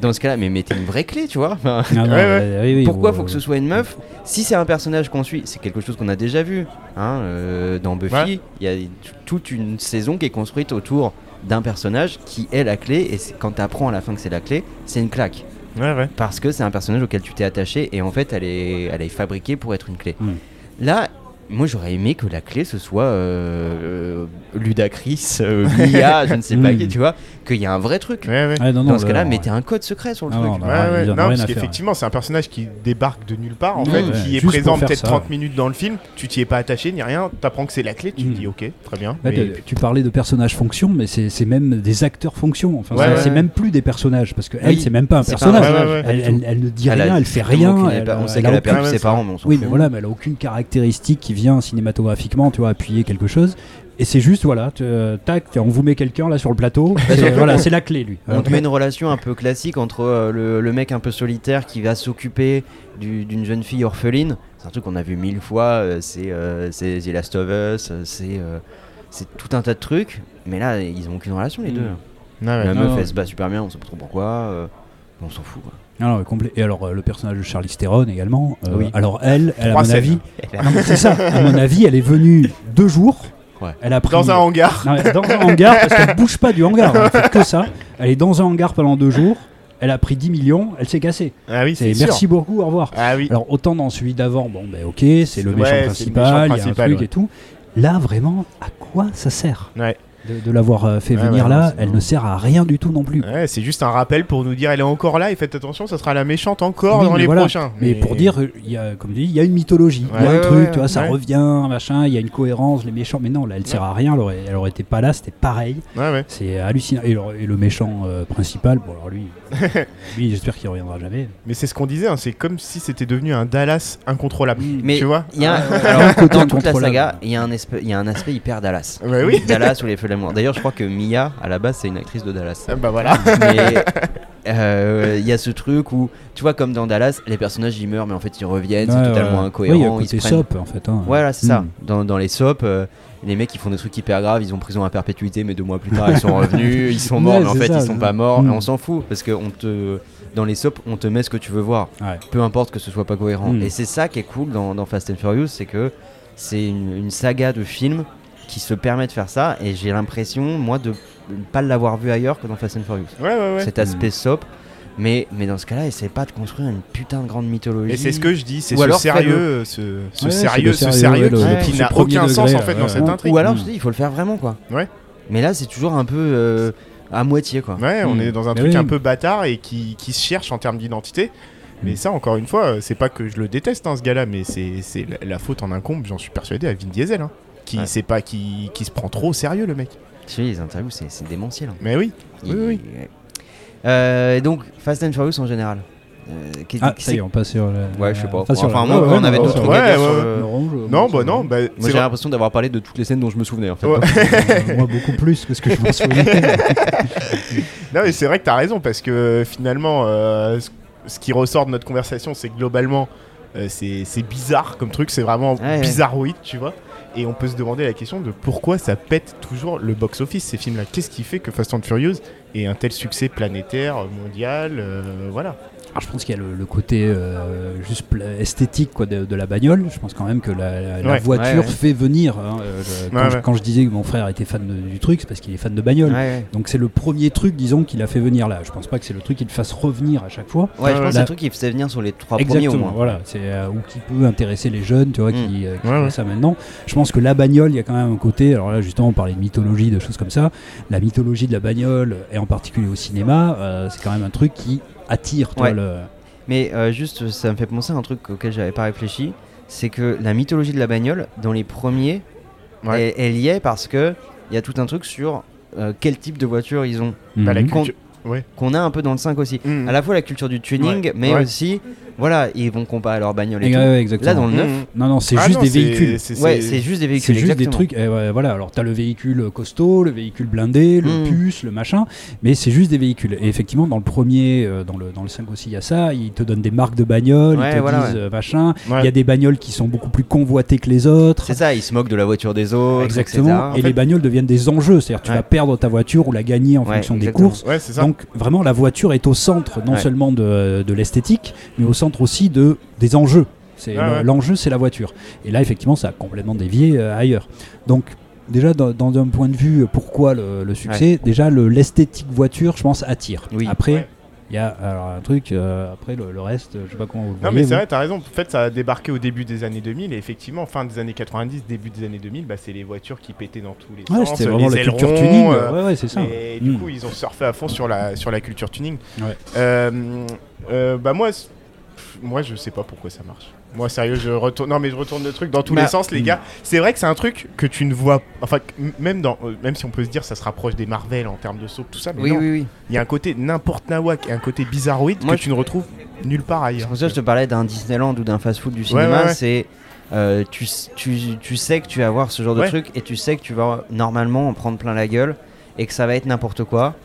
Dans ce cas-là mais mettez une vraie clé tu vois. Enfin, Non, non, Ouais, ouais. euh, oui, oui, Pourquoi bon, faut que ce soit une meuf Si c'est un personnage qu'on suit, c'est quelque chose qu'on a déjà vu. Hein, euh, dans Buffy, Ouais. il y a toute une saison qui est construite autour d'un personnage qui est la clé. Et quand tu apprends à la fin que c'est la clé, c'est une claque. Ouais, ouais. Parce que c'est un personnage auquel tu t'es attaché et en fait, elle est, elle est fabriquée pour être une clé. Mm. Là, moi j'aurais aimé que la clé ce soit euh, euh, Ludacris, euh, Mia, je ne sais pas Mm. qui, tu vois, qu'il y a un vrai truc. Ouais, ouais. Ouais, non, non, Dans ce cas-là, le- mettez un code secret sur le Ah truc. non, Ah, rien parce qu'effectivement, c'est un personnage qui débarque de nulle part, en Ouais, fait, ouais. qui est Juste présent peut-être ça. 30 minutes dans le film, tu t'y es pas attaché ni rien, t'apprends que c'est la clé, tu Mm. te dis ok, très bien. Mais- tu- parlais de personnages fonction, mais c'est c'est même des acteurs fonction. Enfin, Ouais, c'est- c'est même plus des personnages parce que elle, Oui, c'est même pas un c'est pas personnage. elle, ne dit rien, elle fait rien. aucune- elle- on sait elle qu'elle a a perdu aucun- ses parents, mais on s'en Oui, mais voilà, mais elle a aucune caractéristique qui vient cinématographiquement, tu vois, appuyer quelque chose. Et c'est juste, voilà, euh, tac, on vous met quelqu'un là sur le plateau. et surtout, voilà, c'est la clé, lui. On te met une relation un peu classique entre euh, le, le mec un peu solitaire qui va s'occuper du- d'une jeune fille orpheline. C'est un truc qu'on a vu mille fois. euh, c'est euh, c'est The Last of Us. euh, C'est euh, c'est tout un tas de trucs. Mais là, ils ont aucune relation les deux. Ouais, ouais. La Non, meuf, non. elle se bat super bien. On sait pas trop pourquoi. euh, on s'en fout. quoi. Non, complet. Et alors, euh, le personnage de Charlize Theron également. euh, Oui. Alors, elle, elle à mon scènes. avis. C'est ça. À mon avis, elle est venue deux jours. Ouais. Elle a pris. Dans un hangar. Non, dans un hangar, parce qu'elle bouge pas du hangar. Elle fait que ça. Elle est dans un hangar pendant deux jours. Elle a pris 10 millions. Elle s'est cassée. Ah oui, C'est c'est merci beaucoup, au revoir. Ah oui. Alors autant dans celui d'avant, bon ben ok, c'est le Ouais, méchant principal, il y a un truc ouais. et tout. Là vraiment, à quoi ça sert? Ouais. De, de l'avoir euh, fait venir ouais, là, elle ne sert à rien du tout non plus. Ouais, c'est juste un rappel pour nous dire elle est encore là et faites attention, ça sera la méchante encore Oui, dans les voilà. prochains. Mais pour dire, y a, comme tu dis, il y a une mythologie, il y a un truc, tu vois, ça revient, machin, il y a une cohérence, les méchants, mais non, là, elle sert à rien, elle aurait, elle aurait été pas là, c'était pareil, Ouais, ouais. c'est hallucinant. Et le, et le méchant euh, principal, bon alors lui, lui j'espère qu'il reviendra jamais. Mais c'est ce qu'on disait, hein, c'est comme si c'était devenu un Dallas incontrôlable. Mais tu vois il y a, Ah, alors, dans toute la saga, il y a un aspect, il y a un aspect hyper Dallas. Ouais, oui. Dallas ou les feux de l'amour. D'ailleurs, je crois que Mia, à la base, c'est une actrice de Dallas. Ah, bah voilà. Mais euh, il y a ce truc où, tu vois, comme dans Dallas, les personnages ils meurent, mais en fait ils reviennent, c'est Ouais, totalement ouais. incohérent. Oui, il y a ils se côté prennent- soap en fait. hein. Voilà, c'est ça. Mm. Dans, dans les soaps, euh, les mecs ils font des trucs hyper graves, ils ont prison à perpétuité, mais deux mois plus tard ils sont revenus, ils sont morts, Ouais, mais en fait ça, ils sont pas morts, Mm. et on s'en fout parce que on te, dans les soaps on te met ce que tu veux voir, Ouais. peu importe que ce soit pas cohérent. Mm. Et c'est ça qui est cool dans, dans Fast and Furious, c'est que c'est une, une saga de films qui se permet de faire ça, et j'ai l'impression, moi, de ne pas l'avoir vu ailleurs que dans Fast and Furious. Ouais, ouais, ouais. Cet aspect soap. Mais, mais dans ce cas-là, essaie pas de construire une putain de grande mythologie. Et c'est ce que je dis, c'est Ou ce alors, sérieux, ce, ce Ouais, sérieux, ce sérieux, qui n'a aucun degré, sens en fait dans cette Ou- intrigue. Ou alors, je dis, il faut le faire vraiment, quoi. Ouais. Mais là, c'est toujours un peu euh, à moitié, quoi. Ouais, on Mm. est dans un Mais truc oui. un peu bâtard et qui, qui se cherche en termes d'identité. Mais Mm. ça, encore une fois, c'est pas que je le déteste, hein, ce gars-là, mais c'est c'est la, la faute en incombe, j'en suis persuadé, à Vin Diesel. Hein, qui, Ouais. c'est pas, qui, qui se prend trop au sérieux, le mec. Tu sais, les interviews, c'est c'est démentiel. hein. Mais oui. Il- Oui, oui. Euh, et donc, Fast and Furious en général. Euh, Ah, ça y est, on passe sur. Ouais, je sais pas. enfin, sur Enfin, la- moi, ouais, on ouais, avait d'autres trucs à ouais, dire sur ouais. le- Non, je- Non, moi, bah non, bah, Moi, c'est j'ai l'impression d'avoir parlé de toutes les scènes dont je me souvenais, en fait. Ouais. Euh, moi beaucoup plus que ce que je m'en souvenais. Non, mais c'est vrai que t'as raison, parce que finalement, euh, ce, ce qui ressort de notre conversation, c'est que globalement, euh, c'est c'est bizarre comme truc, c'est vraiment Ouais, ouais. bizarroïde, tu vois. Et on peut se demander la question de pourquoi ça pète toujours le box-office, ces films-là. Qu'est-ce qui fait que Fast and Furious ait un tel succès planétaire, mondial, euh, voilà. Alors, je pense qu'il y a le, le côté euh, juste esthétique quoi, de, de la bagnole. Je pense quand même que la, la- la Ouais. voiture Ouais, ouais. fait venir. hein, euh, le- quand, Ouais, je, ouais. quand je disais que mon frère était fan de- du truc, c'est parce qu'il est fan de bagnole. Ouais, ouais. Donc c'est le premier truc, disons, qu'il a fait venir là. Je pense pas que c'est le truc qui le fasse revenir à chaque fois. Ouais, je pense que c'est un truc qui faisait venir sur les trois premiers au Exactement, moins. voilà, c'est euh, ou qui peut intéresser les jeunes, tu vois, qui, euh, qui Ouais, font ouais. ça maintenant. Je pense que la bagnole, il y a quand même un côté. Alors là, justement, on parlait de mythologie, de choses comme ça. La mythologie de la bagnole, et en particulier au cinéma, euh, c'est quand même un truc qui attire. Ouais. vois, le... Mais euh, juste, ça me fait penser à un truc auquel j'avais pas réfléchi. C'est que la mythologie de la bagnole, dans les premiers, Ouais. elle, elle y est parce que il y a tout un truc sur euh, quel type de voiture ils ont. Bah, la culture- Ouais. Qu'on a un peu dans le 5 aussi. Mhm. À la fois la culture du tuning, Ouais. mais Ouais. aussi, voilà, ils vont comparer leur bagnole et Ouais, tout. ouais, exactement. Là, dans le 9, Mhm. Non, non, c'est Ah juste non, des c'est- véhicules. c'est- ouais, c'est- c'est juste des C'est véhicules. juste des trucs, eh ouais, voilà. Alors t'as le véhicule costaud, le véhicule blindé, le Mm. puce, le machin, mais c'est juste des véhicules. Et effectivement, dans le premier, euh, dans, le, dans le 5 aussi, il y a ça. Ils te donnent des marques de bagnoles, Ouais, ils te voilà, disent ouais. euh, machin. Il Ouais. y a des bagnoles qui sont beaucoup plus convoitées que les autres. C'est ça, ils se moquent de la voiture des autres. Exactement. etc. Et En fait- les bagnoles deviennent des enjeux. C'est-à-dire tu Ouais. vas perdre ta voiture ou la gagner en fonction des courses. C'est. Donc vraiment, la voiture est au centre non seulement de, de l'esthétique, mais au centre aussi de, des enjeux. C'est ouais. L'enjeu, c'est la voiture. Et là, effectivement, ça a complètement dévié euh, ailleurs. Donc, déjà, dans, dans un point de vue, euh, pourquoi le, le succès Déjà, le- l'esthétique voiture, je pense, attire. Oui. Après, Ouais. il y a alors, un truc, euh, après, le, le reste, je sais pas comment vous le Non voyez, mais c'est vrai, t'as raison. En fait, ça a débarqué au début des années 2000 et effectivement, fin des années 90, début des années 2000, bah, c'est les voitures qui pétaient dans tous les Ouais, sens, c'était vraiment les la culture tuning. euh, ouais, ouais, c'est ça. Et du Mm. coup, ils ont surfé à fond sur la, sur la culture tuning. Ouais. Euh, bah moi, moi, je sais pas pourquoi ça marche. Moi, sérieux, je retourne. Non, mais je retourne le truc dans tous Bah, les sens, les mm. gars. C'est vrai que c'est un truc que tu ne vois. Enfin, même dans, euh, même si on peut se dire, ça se rapproche des Marvel en termes de saut, tout ça. Mais Oui, non. oui, oui. Il y a un côté n'importe nawak et un côté bizarroïde Moi, que tu ne retrouves nulle part C'est ailleurs. pour ça que je te parlais d'un Disneyland ou d'un fast-food du cinéma. ouais, ouais. C'est euh, tu, tu, tu sais que tu vas voir ce genre de truc et tu sais que tu vas normalement en prendre plein la gueule et que ça va être n'importe quoi.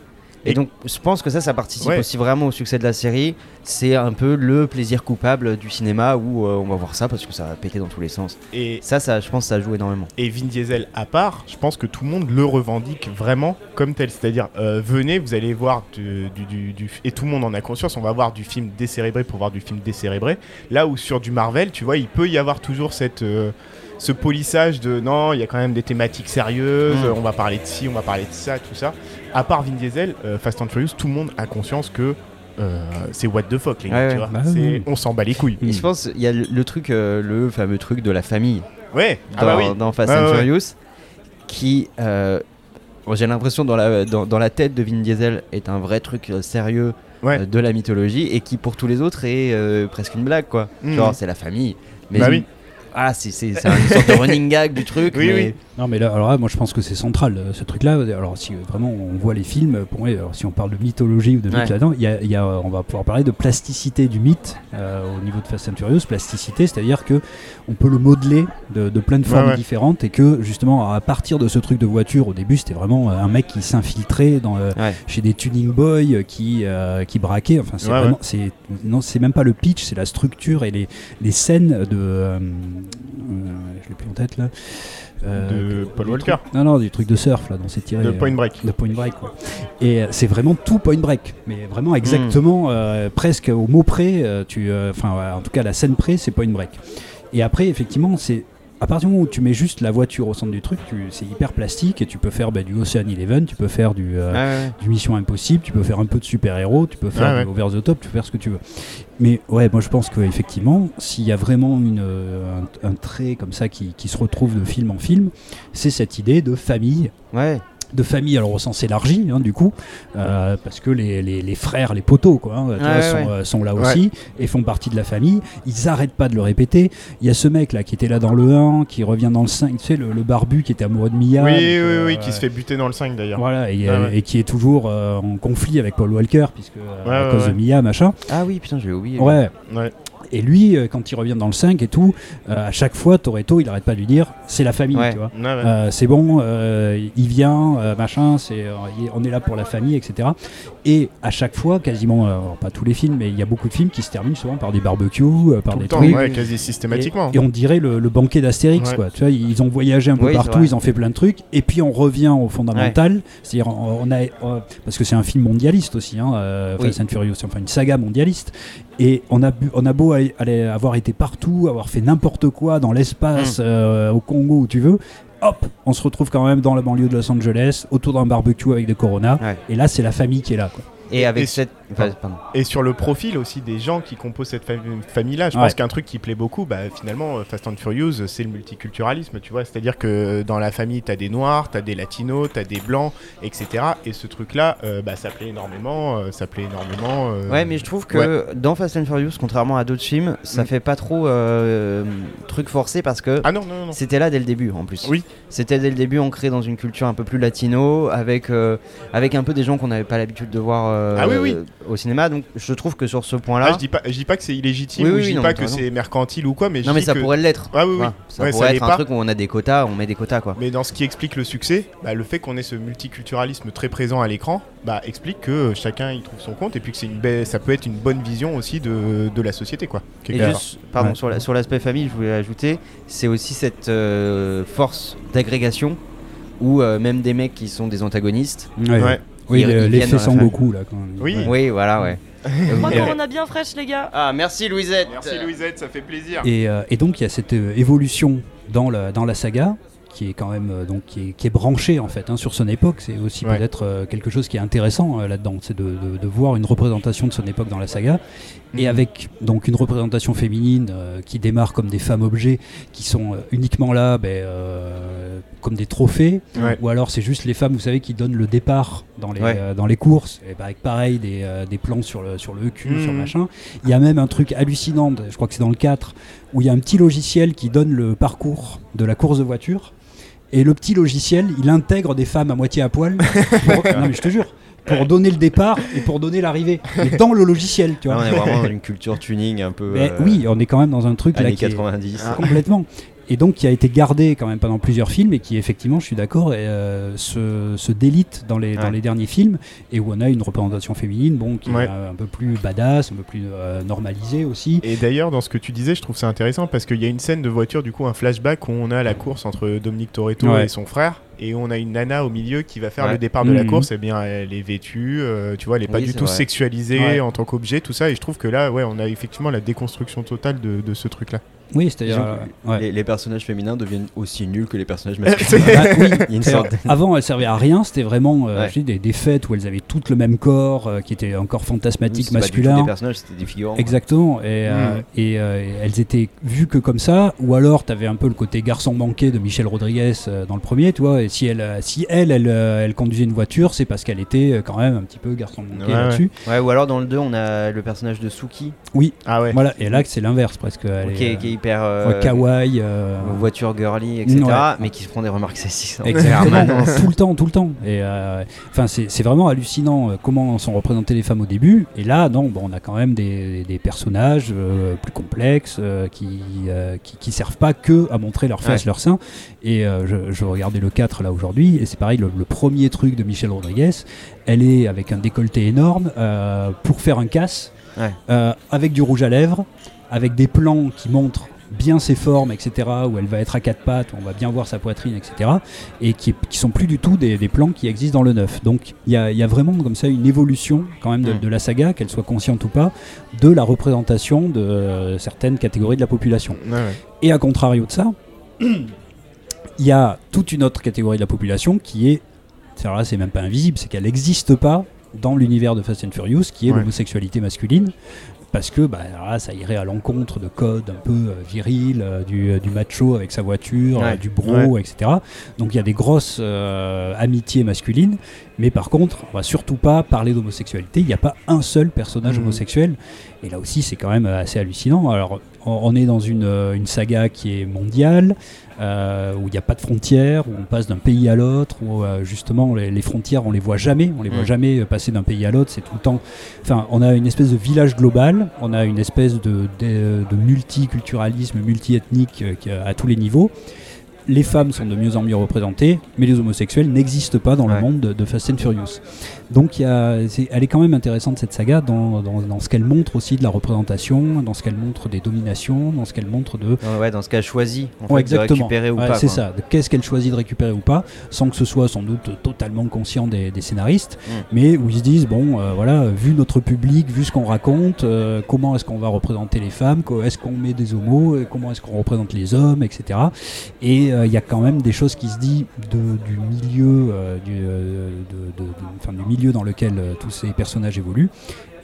Et, Et- donc, je pense que ça, ça participe Ouais. aussi vraiment au succès de la série. C'est un peu le plaisir coupable du cinéma où euh, on va voir ça parce que ça va péter dans tous les sens. Et, Ça, ça, je pense, que ça joue énormément. et Vin Diesel à part, je pense que tout le monde le revendique vraiment comme tel. C'est-à-dire, euh, venez, vous allez voir du, du- du- du- Et tout le monde en a conscience, on va voir du film décérébré pour voir du film décérébré. Là où sur du Marvel, tu vois, il peut y avoir toujours cette. euh, ce polissage de non, il y a quand même des thématiques sérieuses, Mm. on va parler de ci, on va parler de ça, tout ça. À part Vin Diesel, euh, Fast and Furious, tout le monde a conscience que euh, c'est what the fuck, les gars, Ouais, tu ouais. vois. Bah, C'est- oui. On s'en bat les couilles. Et je pense il y a le, le truc, euh, le fameux truc de la famille Ouais, dans, ah bah oui. dans Fast and ouais. Furious qui euh, j'ai l'impression dans la, dans, dans la tête de Vin Diesel est un vrai truc sérieux Ouais. de la mythologie et qui pour tous les autres est euh, presque une blague quoi. Mhm. Genre c'est la famille. Mais Bah oui. Ah, c'est une sorte de running gag du truc. Oui, mais- oui. Non mais là, alors là, moi je pense que c'est central euh, ce truc-là. Alors si euh, vraiment on voit les films, pour moi, alors, si on parle de mythologie ou de mythe Ouais. là-dedans, il y a, il y a, on va pouvoir parler de plasticité du mythe euh, au niveau de Fast and Furious. Plasticité, c'est-à-dire que on peut le modeler de, de plein de formes Ouais, ouais. différentes et que justement à partir de ce truc de voiture, au début c'était vraiment un mec qui s'infiltrait dans euh, chez des tuning boys qui euh, qui braquaient. Enfin c'est Ouais, vraiment, c'est non, c'est même pas le pitch, c'est la structure et les, les scènes de, je l'ai plus en tête là. Euh, De Paul Walker. truc- non, non, du truc de surf là, dont c'est tiré. De euh, Point Break. de Point Break. quoi. Et euh, c'est vraiment tout Point Break, mais vraiment exactement, euh, presque au mot près. euh, tu, euh, enfin, en tout cas, la scène près, c'est Point Break. Et après, effectivement, c'est à partir du moment où tu mets juste la voiture au centre du truc, c'est hyper plastique et tu peux faire bah, du Ocean Eleven, tu peux faire du, euh, ouais. du Mission Impossible, tu peux faire un peu de super-héros, tu peux faire Ouais, du over the top, tu peux faire ce que tu veux. Mais ouais, moi je pense qu'effectivement, s'il y a vraiment une, euh, un, un trait comme ça qui, qui se retrouve de film en film, c'est cette idée de famille Ouais. De famille alors au sens élargi hein, du coup euh, parce que les, les- les frères les poteaux quoi hein, tu Ouais, vois, ouais, sont, ouais. euh, sont là Ouais. aussi et font partie de la famille ils arrêtent pas de le répéter il y a ce mec là qui était là dans le 1 qui revient dans le 5 tu sais le, le barbu qui était amoureux de Mia Oui, donc, oui, euh, oui, qui se fait buter dans le 5 d'ailleurs. voilà et, ouais. et qui est toujours euh, en conflit avec Paul Walker puisque euh, Ouais, à ouais, cause ouais. de Mia machin Ah oui, putain, j'ai oublié. ouais Ouais. Et lui euh, quand il revient dans le 5 et tout euh, à chaque fois Toretto il arrête pas de lui dire c'est la famille Ouais. tu vois Ouais, ouais. euh, c'est bon, euh, il vient, euh, machin, c'est, on est là pour la famille, etc. Et à chaque fois, quasiment, alors pas tous les films, mais il y a beaucoup de films qui se terminent souvent par des barbecues, euh, par Tout des le temps, trucs. ouais, quasi systématiquement. Et, et on dirait le, le banquet d'Astérix, Ouais. quoi. Tu vois, ils ont voyagé un peu Oui, partout, ils ont fait plein de trucs, et puis on revient au fondamental. C'est-à-dire, on on a, euh, parce que c'est un film mondialiste aussi, hein, euh, Oui. Fast and Furious, enfin une saga mondialiste. Et on a, bu- on a beau aller- avoir été partout, avoir fait n'importe quoi dans l'espace, euh, au Congo, où tu veux. Hop, on se retrouve quand même dans la banlieue de Los Angeles, autour d'un barbecue avec des Corona. Ouais. Et là, c'est la famille qui est là. Quoi. Et avec Et- cette. Enfin. Et sur le profil aussi des gens qui composent cette fami- famille-là, je Ouais. pense qu'un truc qui plaît beaucoup, bah, finalement, euh, Fast and Furious, c'est le multiculturalisme, tu vois. C'est-à-dire que dans la famille, t'as des noirs, t'as des latinos, t'as des blancs, etc. Et ce truc-là, euh, bah, ça plaît énormément, euh, ça plaît énormément. euh, Ouais, mais je trouve que dans Fast and Furious, contrairement à d'autres films, ça Mm. fait pas trop euh, truc forcé parce que Ah non, non, non. c'était là dès le début en plus. Oui. C'était dès le début ancré dans une culture un peu plus latino, avec, euh, avec un peu des gens qu'on n'avait pas l'habitude de voir euh, Ah oui, oui. Au cinéma. Donc je trouve que sur ce Ah, point-là. je dis pas, je dis pas que c'est illégitime, Oui, ou oui, je dis non, pas que c'est mercantile ou quoi, mais je non, mais dis ça que- pourrait l'être. Ah oui, oui. Voilà. Ça Ouais, ça pourrait être un pas. truc où on a des quotas, on met des quotas quoi. Mais dans ce qui explique le succès, bah, le fait qu'on ait ce multiculturalisme très présent à l'écran, bah, explique que chacun y trouve son compte et puis que c'est une belle- ça peut être une bonne vision aussi de, de la société. Quoi, Et juste, pardon, Ouais. sur la- sur l'aspect famille, je voulais ajouter, c'est aussi cette euh, force d'agrégation où euh, même des mecs qui sont des antagonistes. Ouais. Oui, l'effet famille. Sangoku, là. Quand même. Oui. Ouais. Oui, voilà, ouais. Moi, Et- quand on a bien fraîche, les gars. Ah, merci Louisette. Merci Louisette, ça fait plaisir. Et, euh, et donc il y a cette euh, évolution dans la, dans la saga qui est quand même euh, donc qui est, qui est branchée en fait hein, sur son époque. C'est aussi Ouais. peut-être euh, quelque chose qui est intéressant euh, là-dedans, c'est de, de- de voir une représentation de son époque dans la saga et Mhm. avec donc une représentation féminine euh, qui démarre comme des femmes objets qui sont uniquement là ben, euh, comme des trophées Ouais. ou alors c'est juste les femmes vous savez qui donnent le départ dans les, Ouais. dans les courses et ben, avec pareil des, des plans sur le, sur le cul Mhm. sur machin il y a même un truc hallucinant je crois que c'est dans le 4 où il y a un petit logiciel qui donne le parcours de la course de voiture et le petit logiciel il intègre des femmes à moitié à poil pour- non mais je te jure pour donner le départ et pour donner l'arrivée mais dans le logiciel tu vois on est vraiment dans une culture tuning un peu. Mais euh, oui on est quand même dans un truc là années qui est- 90. Complètement. Et donc qui a été gardé quand même pendant plusieurs films et qui effectivement, je suis d'accord, euh, se, se délite dans les, dans Ouais. les derniers films et où on a une représentation féminine bon, qui Ouais. est un peu plus badass, un peu plus euh, normalisée aussi. Et d'ailleurs, dans ce que tu disais, je trouve ça intéressant parce qu'il y a une scène de voiture, du coup, un flashback où on a la course entre Dominique Toretto Ouais. et son frère. Et on a une nana au milieu qui va faire Ouais. le départ de la Mhm. course. Et bien, elle est vêtue, euh, tu vois, elle est pas Oui, du tout vrai. sexualisée Ouais. en tant qu'objet, tout ça. Et je trouve que là, ouais, on a effectivement la déconstruction totale de, de ce truc-là. Oui, c'est-à-dire. Euh, ouais. Les, les personnages féminins deviennent aussi nuls que les personnages masculins. Bah, oui, Il y a une c'est-à-dire, sorte de- Avant, elles servaient à rien. C'était vraiment euh, Ouais. je dis, des, des fêtes où elles avaient toutes le même corps, euh, qui était encore fantasmatique, pas du tout masculin. des personnages, c'était des figurants. Exactement. Et, euh, Mm. et, euh, et elles étaient vues que comme ça, ou alors tu avais un peu le côté garçon manqué de Michel Rodriguez euh, dans le premier, tu vois. Et si elle, si elle, elle, euh, elle conduisait une voiture, c'est parce qu'elle était quand même un petit peu garçon manqué Ouais, là-dessus. Ouais, ou alors dans le 2, on a le personnage de Suki, Ah ouais. Voilà. Et là, c'est l'inverse presque. Elle est, hyper. euh, kawaii. euh, voiture girly, etc. Ouais. Mais qui se prend des remarques sexistes. en Exactement, tout le temps, tout le temps. Et euh, enfin, c'est vraiment hallucinant comment sont représentées les femmes au début. Et là, non, bon, on a quand même des, des personnages plus complexes qui, qui qui servent pas que à montrer leur face, Ouais. leur sein. Et je, je regardais le 4 là aujourd'hui, et c'est pareil, le, le premier truc de Michel Rodriguez, elle est avec un décolleté énorme euh, pour faire un casse, Ouais. euh, avec du rouge à lèvres, avec des plans qui montrent bien ses formes, etc., où elle va être à quatre pattes, où on va bien voir sa poitrine, etc., et qui, qui sont plus du tout des, des plans qui existent dans le neuf. Donc il y a, il y a vraiment comme ça une évolution quand même de, Mm. de la saga, qu'elle soit consciente ou pas, de la représentation de euh, certaines catégories de la population. Ouais, ouais. Et à contrario de ça, il y a toute une autre catégorie de la population qui est, alors là c'est même pas invisible, c'est qu'elle n'existe pas dans l'univers de Fast and Furious, qui est Ouais. l'homosexualité masculine. Parce que bah, là, ça irait à l'encontre de codes un peu euh, virils, euh, du, euh, du macho avec sa voiture, Ouais. du bro, etc. Donc il y a des grosses euh, amitiés masculines, mais par contre, on va surtout pas parler d'homosexualité. Il n'y a pas un seul personnage Mhm. homosexuel. Et là aussi, c'est quand même assez hallucinant. Alors, on, on est dans une, une saga qui est mondiale, euh, où il n'y a pas de frontières, où on passe d'un pays à l'autre, où euh, justement les, les frontières, on les voit jamais. On les voit Mhm. jamais euh, passer d'un pays à l'autre. C'est tout le temps. Enfin, on a une espèce de village global. On a une espèce de, de, de multiculturalisme, multiethnique euh, à tous les niveaux. Les femmes sont de mieux en mieux représentées, mais les homosexuels n'existent pas dans le monde de, de Fast and Furious. Donc y a, elle est quand même intéressante cette saga dans, dans- dans ce qu'elle montre aussi de la représentation, dans ce qu'elle montre des dominations, dans ce qu'elle montre de Ouais, ouais, dans ce cas choisi, en Ouais, fait, de récupérer ou pas. C'est ça. Qu'est-ce qu'elle choisit de récupérer ou pas, sans que ce soit sans doute totalement conscient des, des scénaristes, Mm. mais où ils se disent bon, euh, voilà, vu notre public, vu ce qu'on raconte, euh, comment est-ce qu'on va représenter les femmes, est-ce qu'on met des homos, comment est-ce qu'on représente les hommes, etc. Et il y a quand même des choses qui se disent de, du milieu, euh, du, euh, de- de- de- enfin, du milieu dans lequel euh, tous ces personnages évoluent.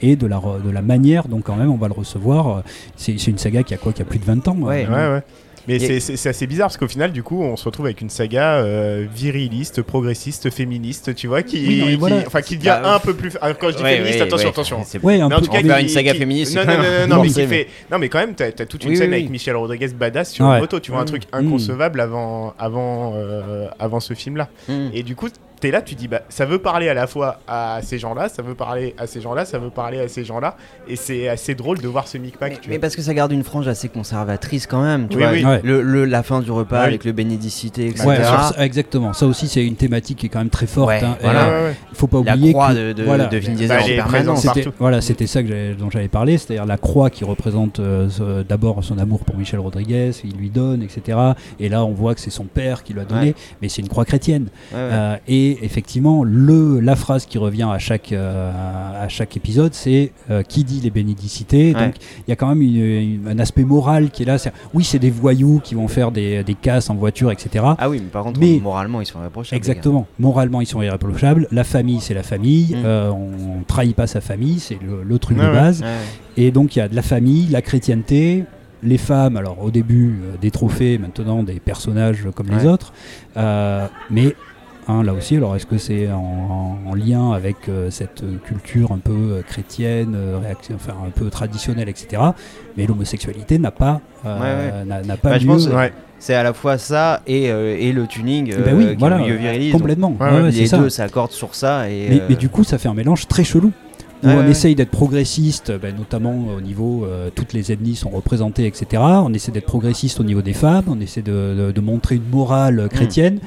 Et de la, re- de la manière dont quand même on va le recevoir. Euh, C'est c'est une saga qui a quoi Qui a plus de 20 ans. Ouais. euh, Ouais, ouais. Mais Et- c'est- c'est c'est assez bizarre parce qu'au final, du coup, on se retrouve avec une saga euh, viriliste, progressiste, féministe, tu vois, qui, Oui, non, mais qui- voilà. enfin, qui devient Bah, un peu plus. Quand je dis Ouais, féministe, ouais, attention, ouais. attention. C'est- Ouais, un Mais en tout cas, qui- une saga qui- féministe, Non, non, non, non, non, mais qui fait. Non, mais quand même, t'as as toute une Oui, scène oui, avec. Michel Rodriguez badass sur Ouais. une moto, tu vois, un truc Mm. inconcevable avant, avant, euh, avant ce film-là. Mm. Et du coup, t'es là, tu dis, bah, ça veut parler à la fois à ces gens-là, ça veut parler à ces gens-là, ça veut parler à ces gens-là, et c'est assez drôle de voir ce micmac. Mais, tu mais parce que ça garde une frange assez conservatrice quand même. Tu Oui, vois, oui. Ouais. Le, le- la fin du repas oui. avec le bénédicité, etc. Ouais, sur ça- exactement. Ça aussi, c'est une thématique qui est quand même très forte. Ouais, hein. Voilà. Faut pas La oublier croix que de, de, voilà. de Vin Bah, Diesel est en présente permanence. voilà, c'était ça que dont j'avais parlé, c'est-à-dire la croix qui représente euh, d'abord son amour pour Michel Rodriguez, il lui donne, etc. Et là, on voit que c'est son père qui lui a donné, Ouais. mais c'est une croix chrétienne. Ouais, ouais. Euh, et effectivement, le, la phrase qui revient à chaque, euh, à chaque épisode, c'est euh, qui dit les bénédicités? Ouais. Donc il y a quand même une- une- un aspect moral qui est là. C'est- Oui, c'est des voyous qui vont faire des, des casses en voiture, etc. Ah oui, mais par contre, Mais- moralement, ils sont irréprochables. Exactement. Moralement, ils sont irréprochables. La famille, c'est la famille. Mm. Euh, on, on trahit pas sa famille, c'est le, le truc de ouais. base. Ouais. Et donc il y a de la famille, la chrétienté, les femmes. Alors au début euh, des trophées, maintenant des personnages comme les autres. Euh, mais hein, là aussi, alors est-ce que c'est en, en- en lien avec euh, cette culture un peu euh, chrétienne, euh, réaction- enfin un peu traditionnelle, etc. Mais l'homosexualité n'a pas, euh, n'a- n'a pas Bah, je lieu. pense- Ouais. C'est à la fois ça et, euh, et le tuning euh, oui, voilà, milieu virilise. complètement. Ouais, Ouais, ouais, les c'est ça. deux s'accordent sur ça. Et, Mais, euh, mais du coup, ça fait un mélange très chelou. Où Ouais, on ouais. essaye d'être progressiste, ben, notamment au niveau, euh, toutes les ethnies sont représentées, etc. On essaie d'être progressiste au niveau des femmes, on essaie de, de- de montrer une morale euh, chrétienne.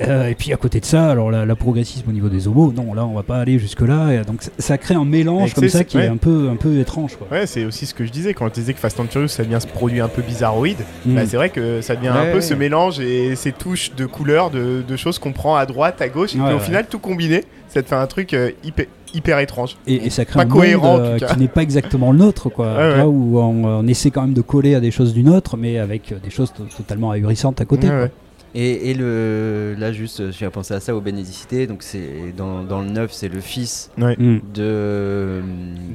Euh, et puis à côté de ça, alors la, la progressisme au niveau des homos, non, là on va pas aller jusque là. Et donc ça, ça crée un mélange Et comme ça qui est un peu, un peu étrange. Quoi. Ouais, c'est aussi ce que je disais quand je disais que Fast and Furious ça devient ce produit un peu bizarroïde. Mm. Bah, c'est vrai que ça devient Ouais, un peu ouais. ce mélange et ces touches de couleurs, de, de choses qu'on prend à droite, à gauche, et puis au final tout combiné, ça te fait un truc euh, hyper, hyper étrange. Et, et ça crée Pas un cohérent, monde euh, qui n'est pas exactement le nôtre, quoi. Ouais, où on, on essaie quand même de coller à des choses du nôtre, mais avec des choses to- totalement ahurissantes à côté. Ouais, quoi. ouais. Et, et le, là, juste, j'ai pensé à ça, aux bénédicités. Donc, c'est dans, dans le 9, c'est le fils Ouais. Mm. de,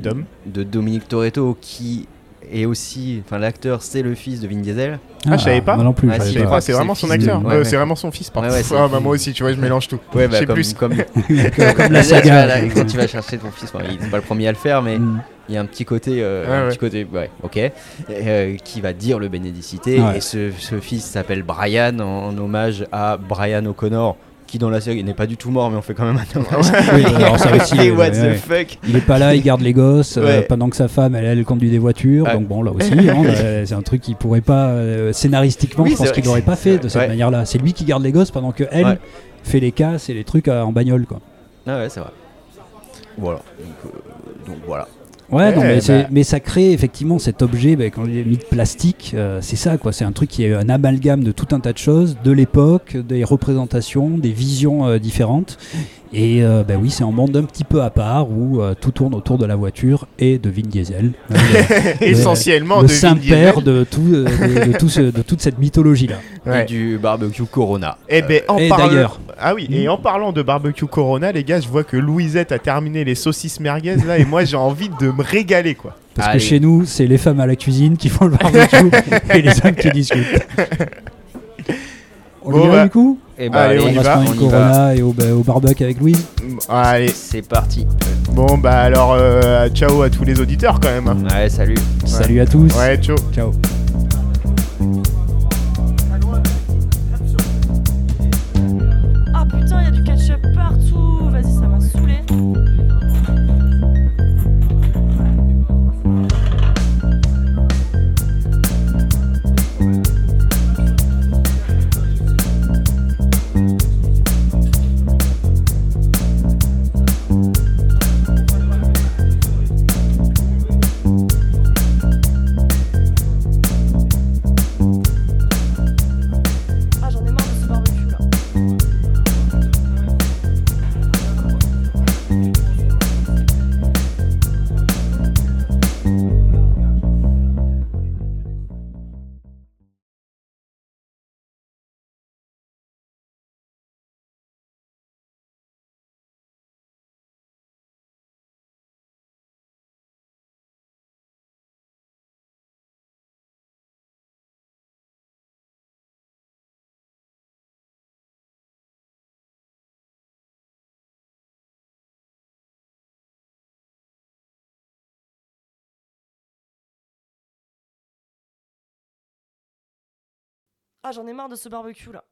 Dom. de Dominique Toretto qui est aussi. Enfin, l'acteur, c'est le fils de Vin Diesel. Ah, je savais pas. Moi non plus. Ah, je si, pas. pas, c'est vraiment son acteur. de- Ouais, ouais, ouais. C'est vraiment son fils, par Ouais, ah, bah moi aussi, tu vois, je mélange tout. Ouais, Je sais comme, plus. comme, Comme la saga. Quand tu vas chercher ton fils, enfin, il- c'est pas le premier à le faire, mais Mm. Il y a un petit côté, euh, Ouais, un ouais. petit côté, ouais, ok, euh, qui va dire le bénédicité. Ouais. Et ce, ce fils s'appelle Brian en, en hommage à Brian O'Connor, qui dans la série n'est pas du tout mort, mais on fait quand même un hommage. Oui, alors ça aussi, euh, what the fuck Il est pas là, il garde les gosses euh, pendant que sa femme, elle, elle conduit des voitures. Donc bon, là aussi, hein, c'est un truc qu'il pourrait pas euh, scénaristiquement. Oui, je pense qu'il n'aurait pas fait de cette ouais. manière-là. C'est lui qui garde les gosses pendant que elle Ouais. fait les casses et les trucs euh, en bagnole, quoi. Ah ouais, c'est vrai. Voilà. Donc, euh, donc voilà. Ouais, non, mais, bah. c'est- mais ça crée effectivement cet objet, bah, quand il est mis de plastique, euh, c'est ça, quoi. C'est un truc qui est un amalgame de tout un tas de choses, de l'époque, des représentations, des visions euh, différentes. Et euh, bah oui, c'est un monde un petit peu à part où euh, tout tourne autour de la voiture et de Vin Diesel. Euh, le- Essentiellement le de Vin saint-père Diesel. de, tout, euh, de, de tout ce- de toute cette mythologie-là. Ouais. Et du barbecue Corona. Eh ben, en Et d'ailleurs. Ah oui, et en parlant de barbecue Corona, les gars, je vois que Louisette a terminé les saucisses merguez là, et moi j'ai envie de me régaler quoi. Parce Allez. que chez nous, c'est les femmes à la cuisine qui font le barbecue et les hommes qui discutent. On Bon, y va bah, du coup Et Allez, On, y va on une y va. Corona et au, bah, au barbecue avec Louise. Allez, C'est parti. bon bah alors euh, ciao à tous les auditeurs quand même. hein. Ouais, salut. Salut à tous. Ouais, ciao. Ciao. Ah, j'en ai marre de ce barbecue là.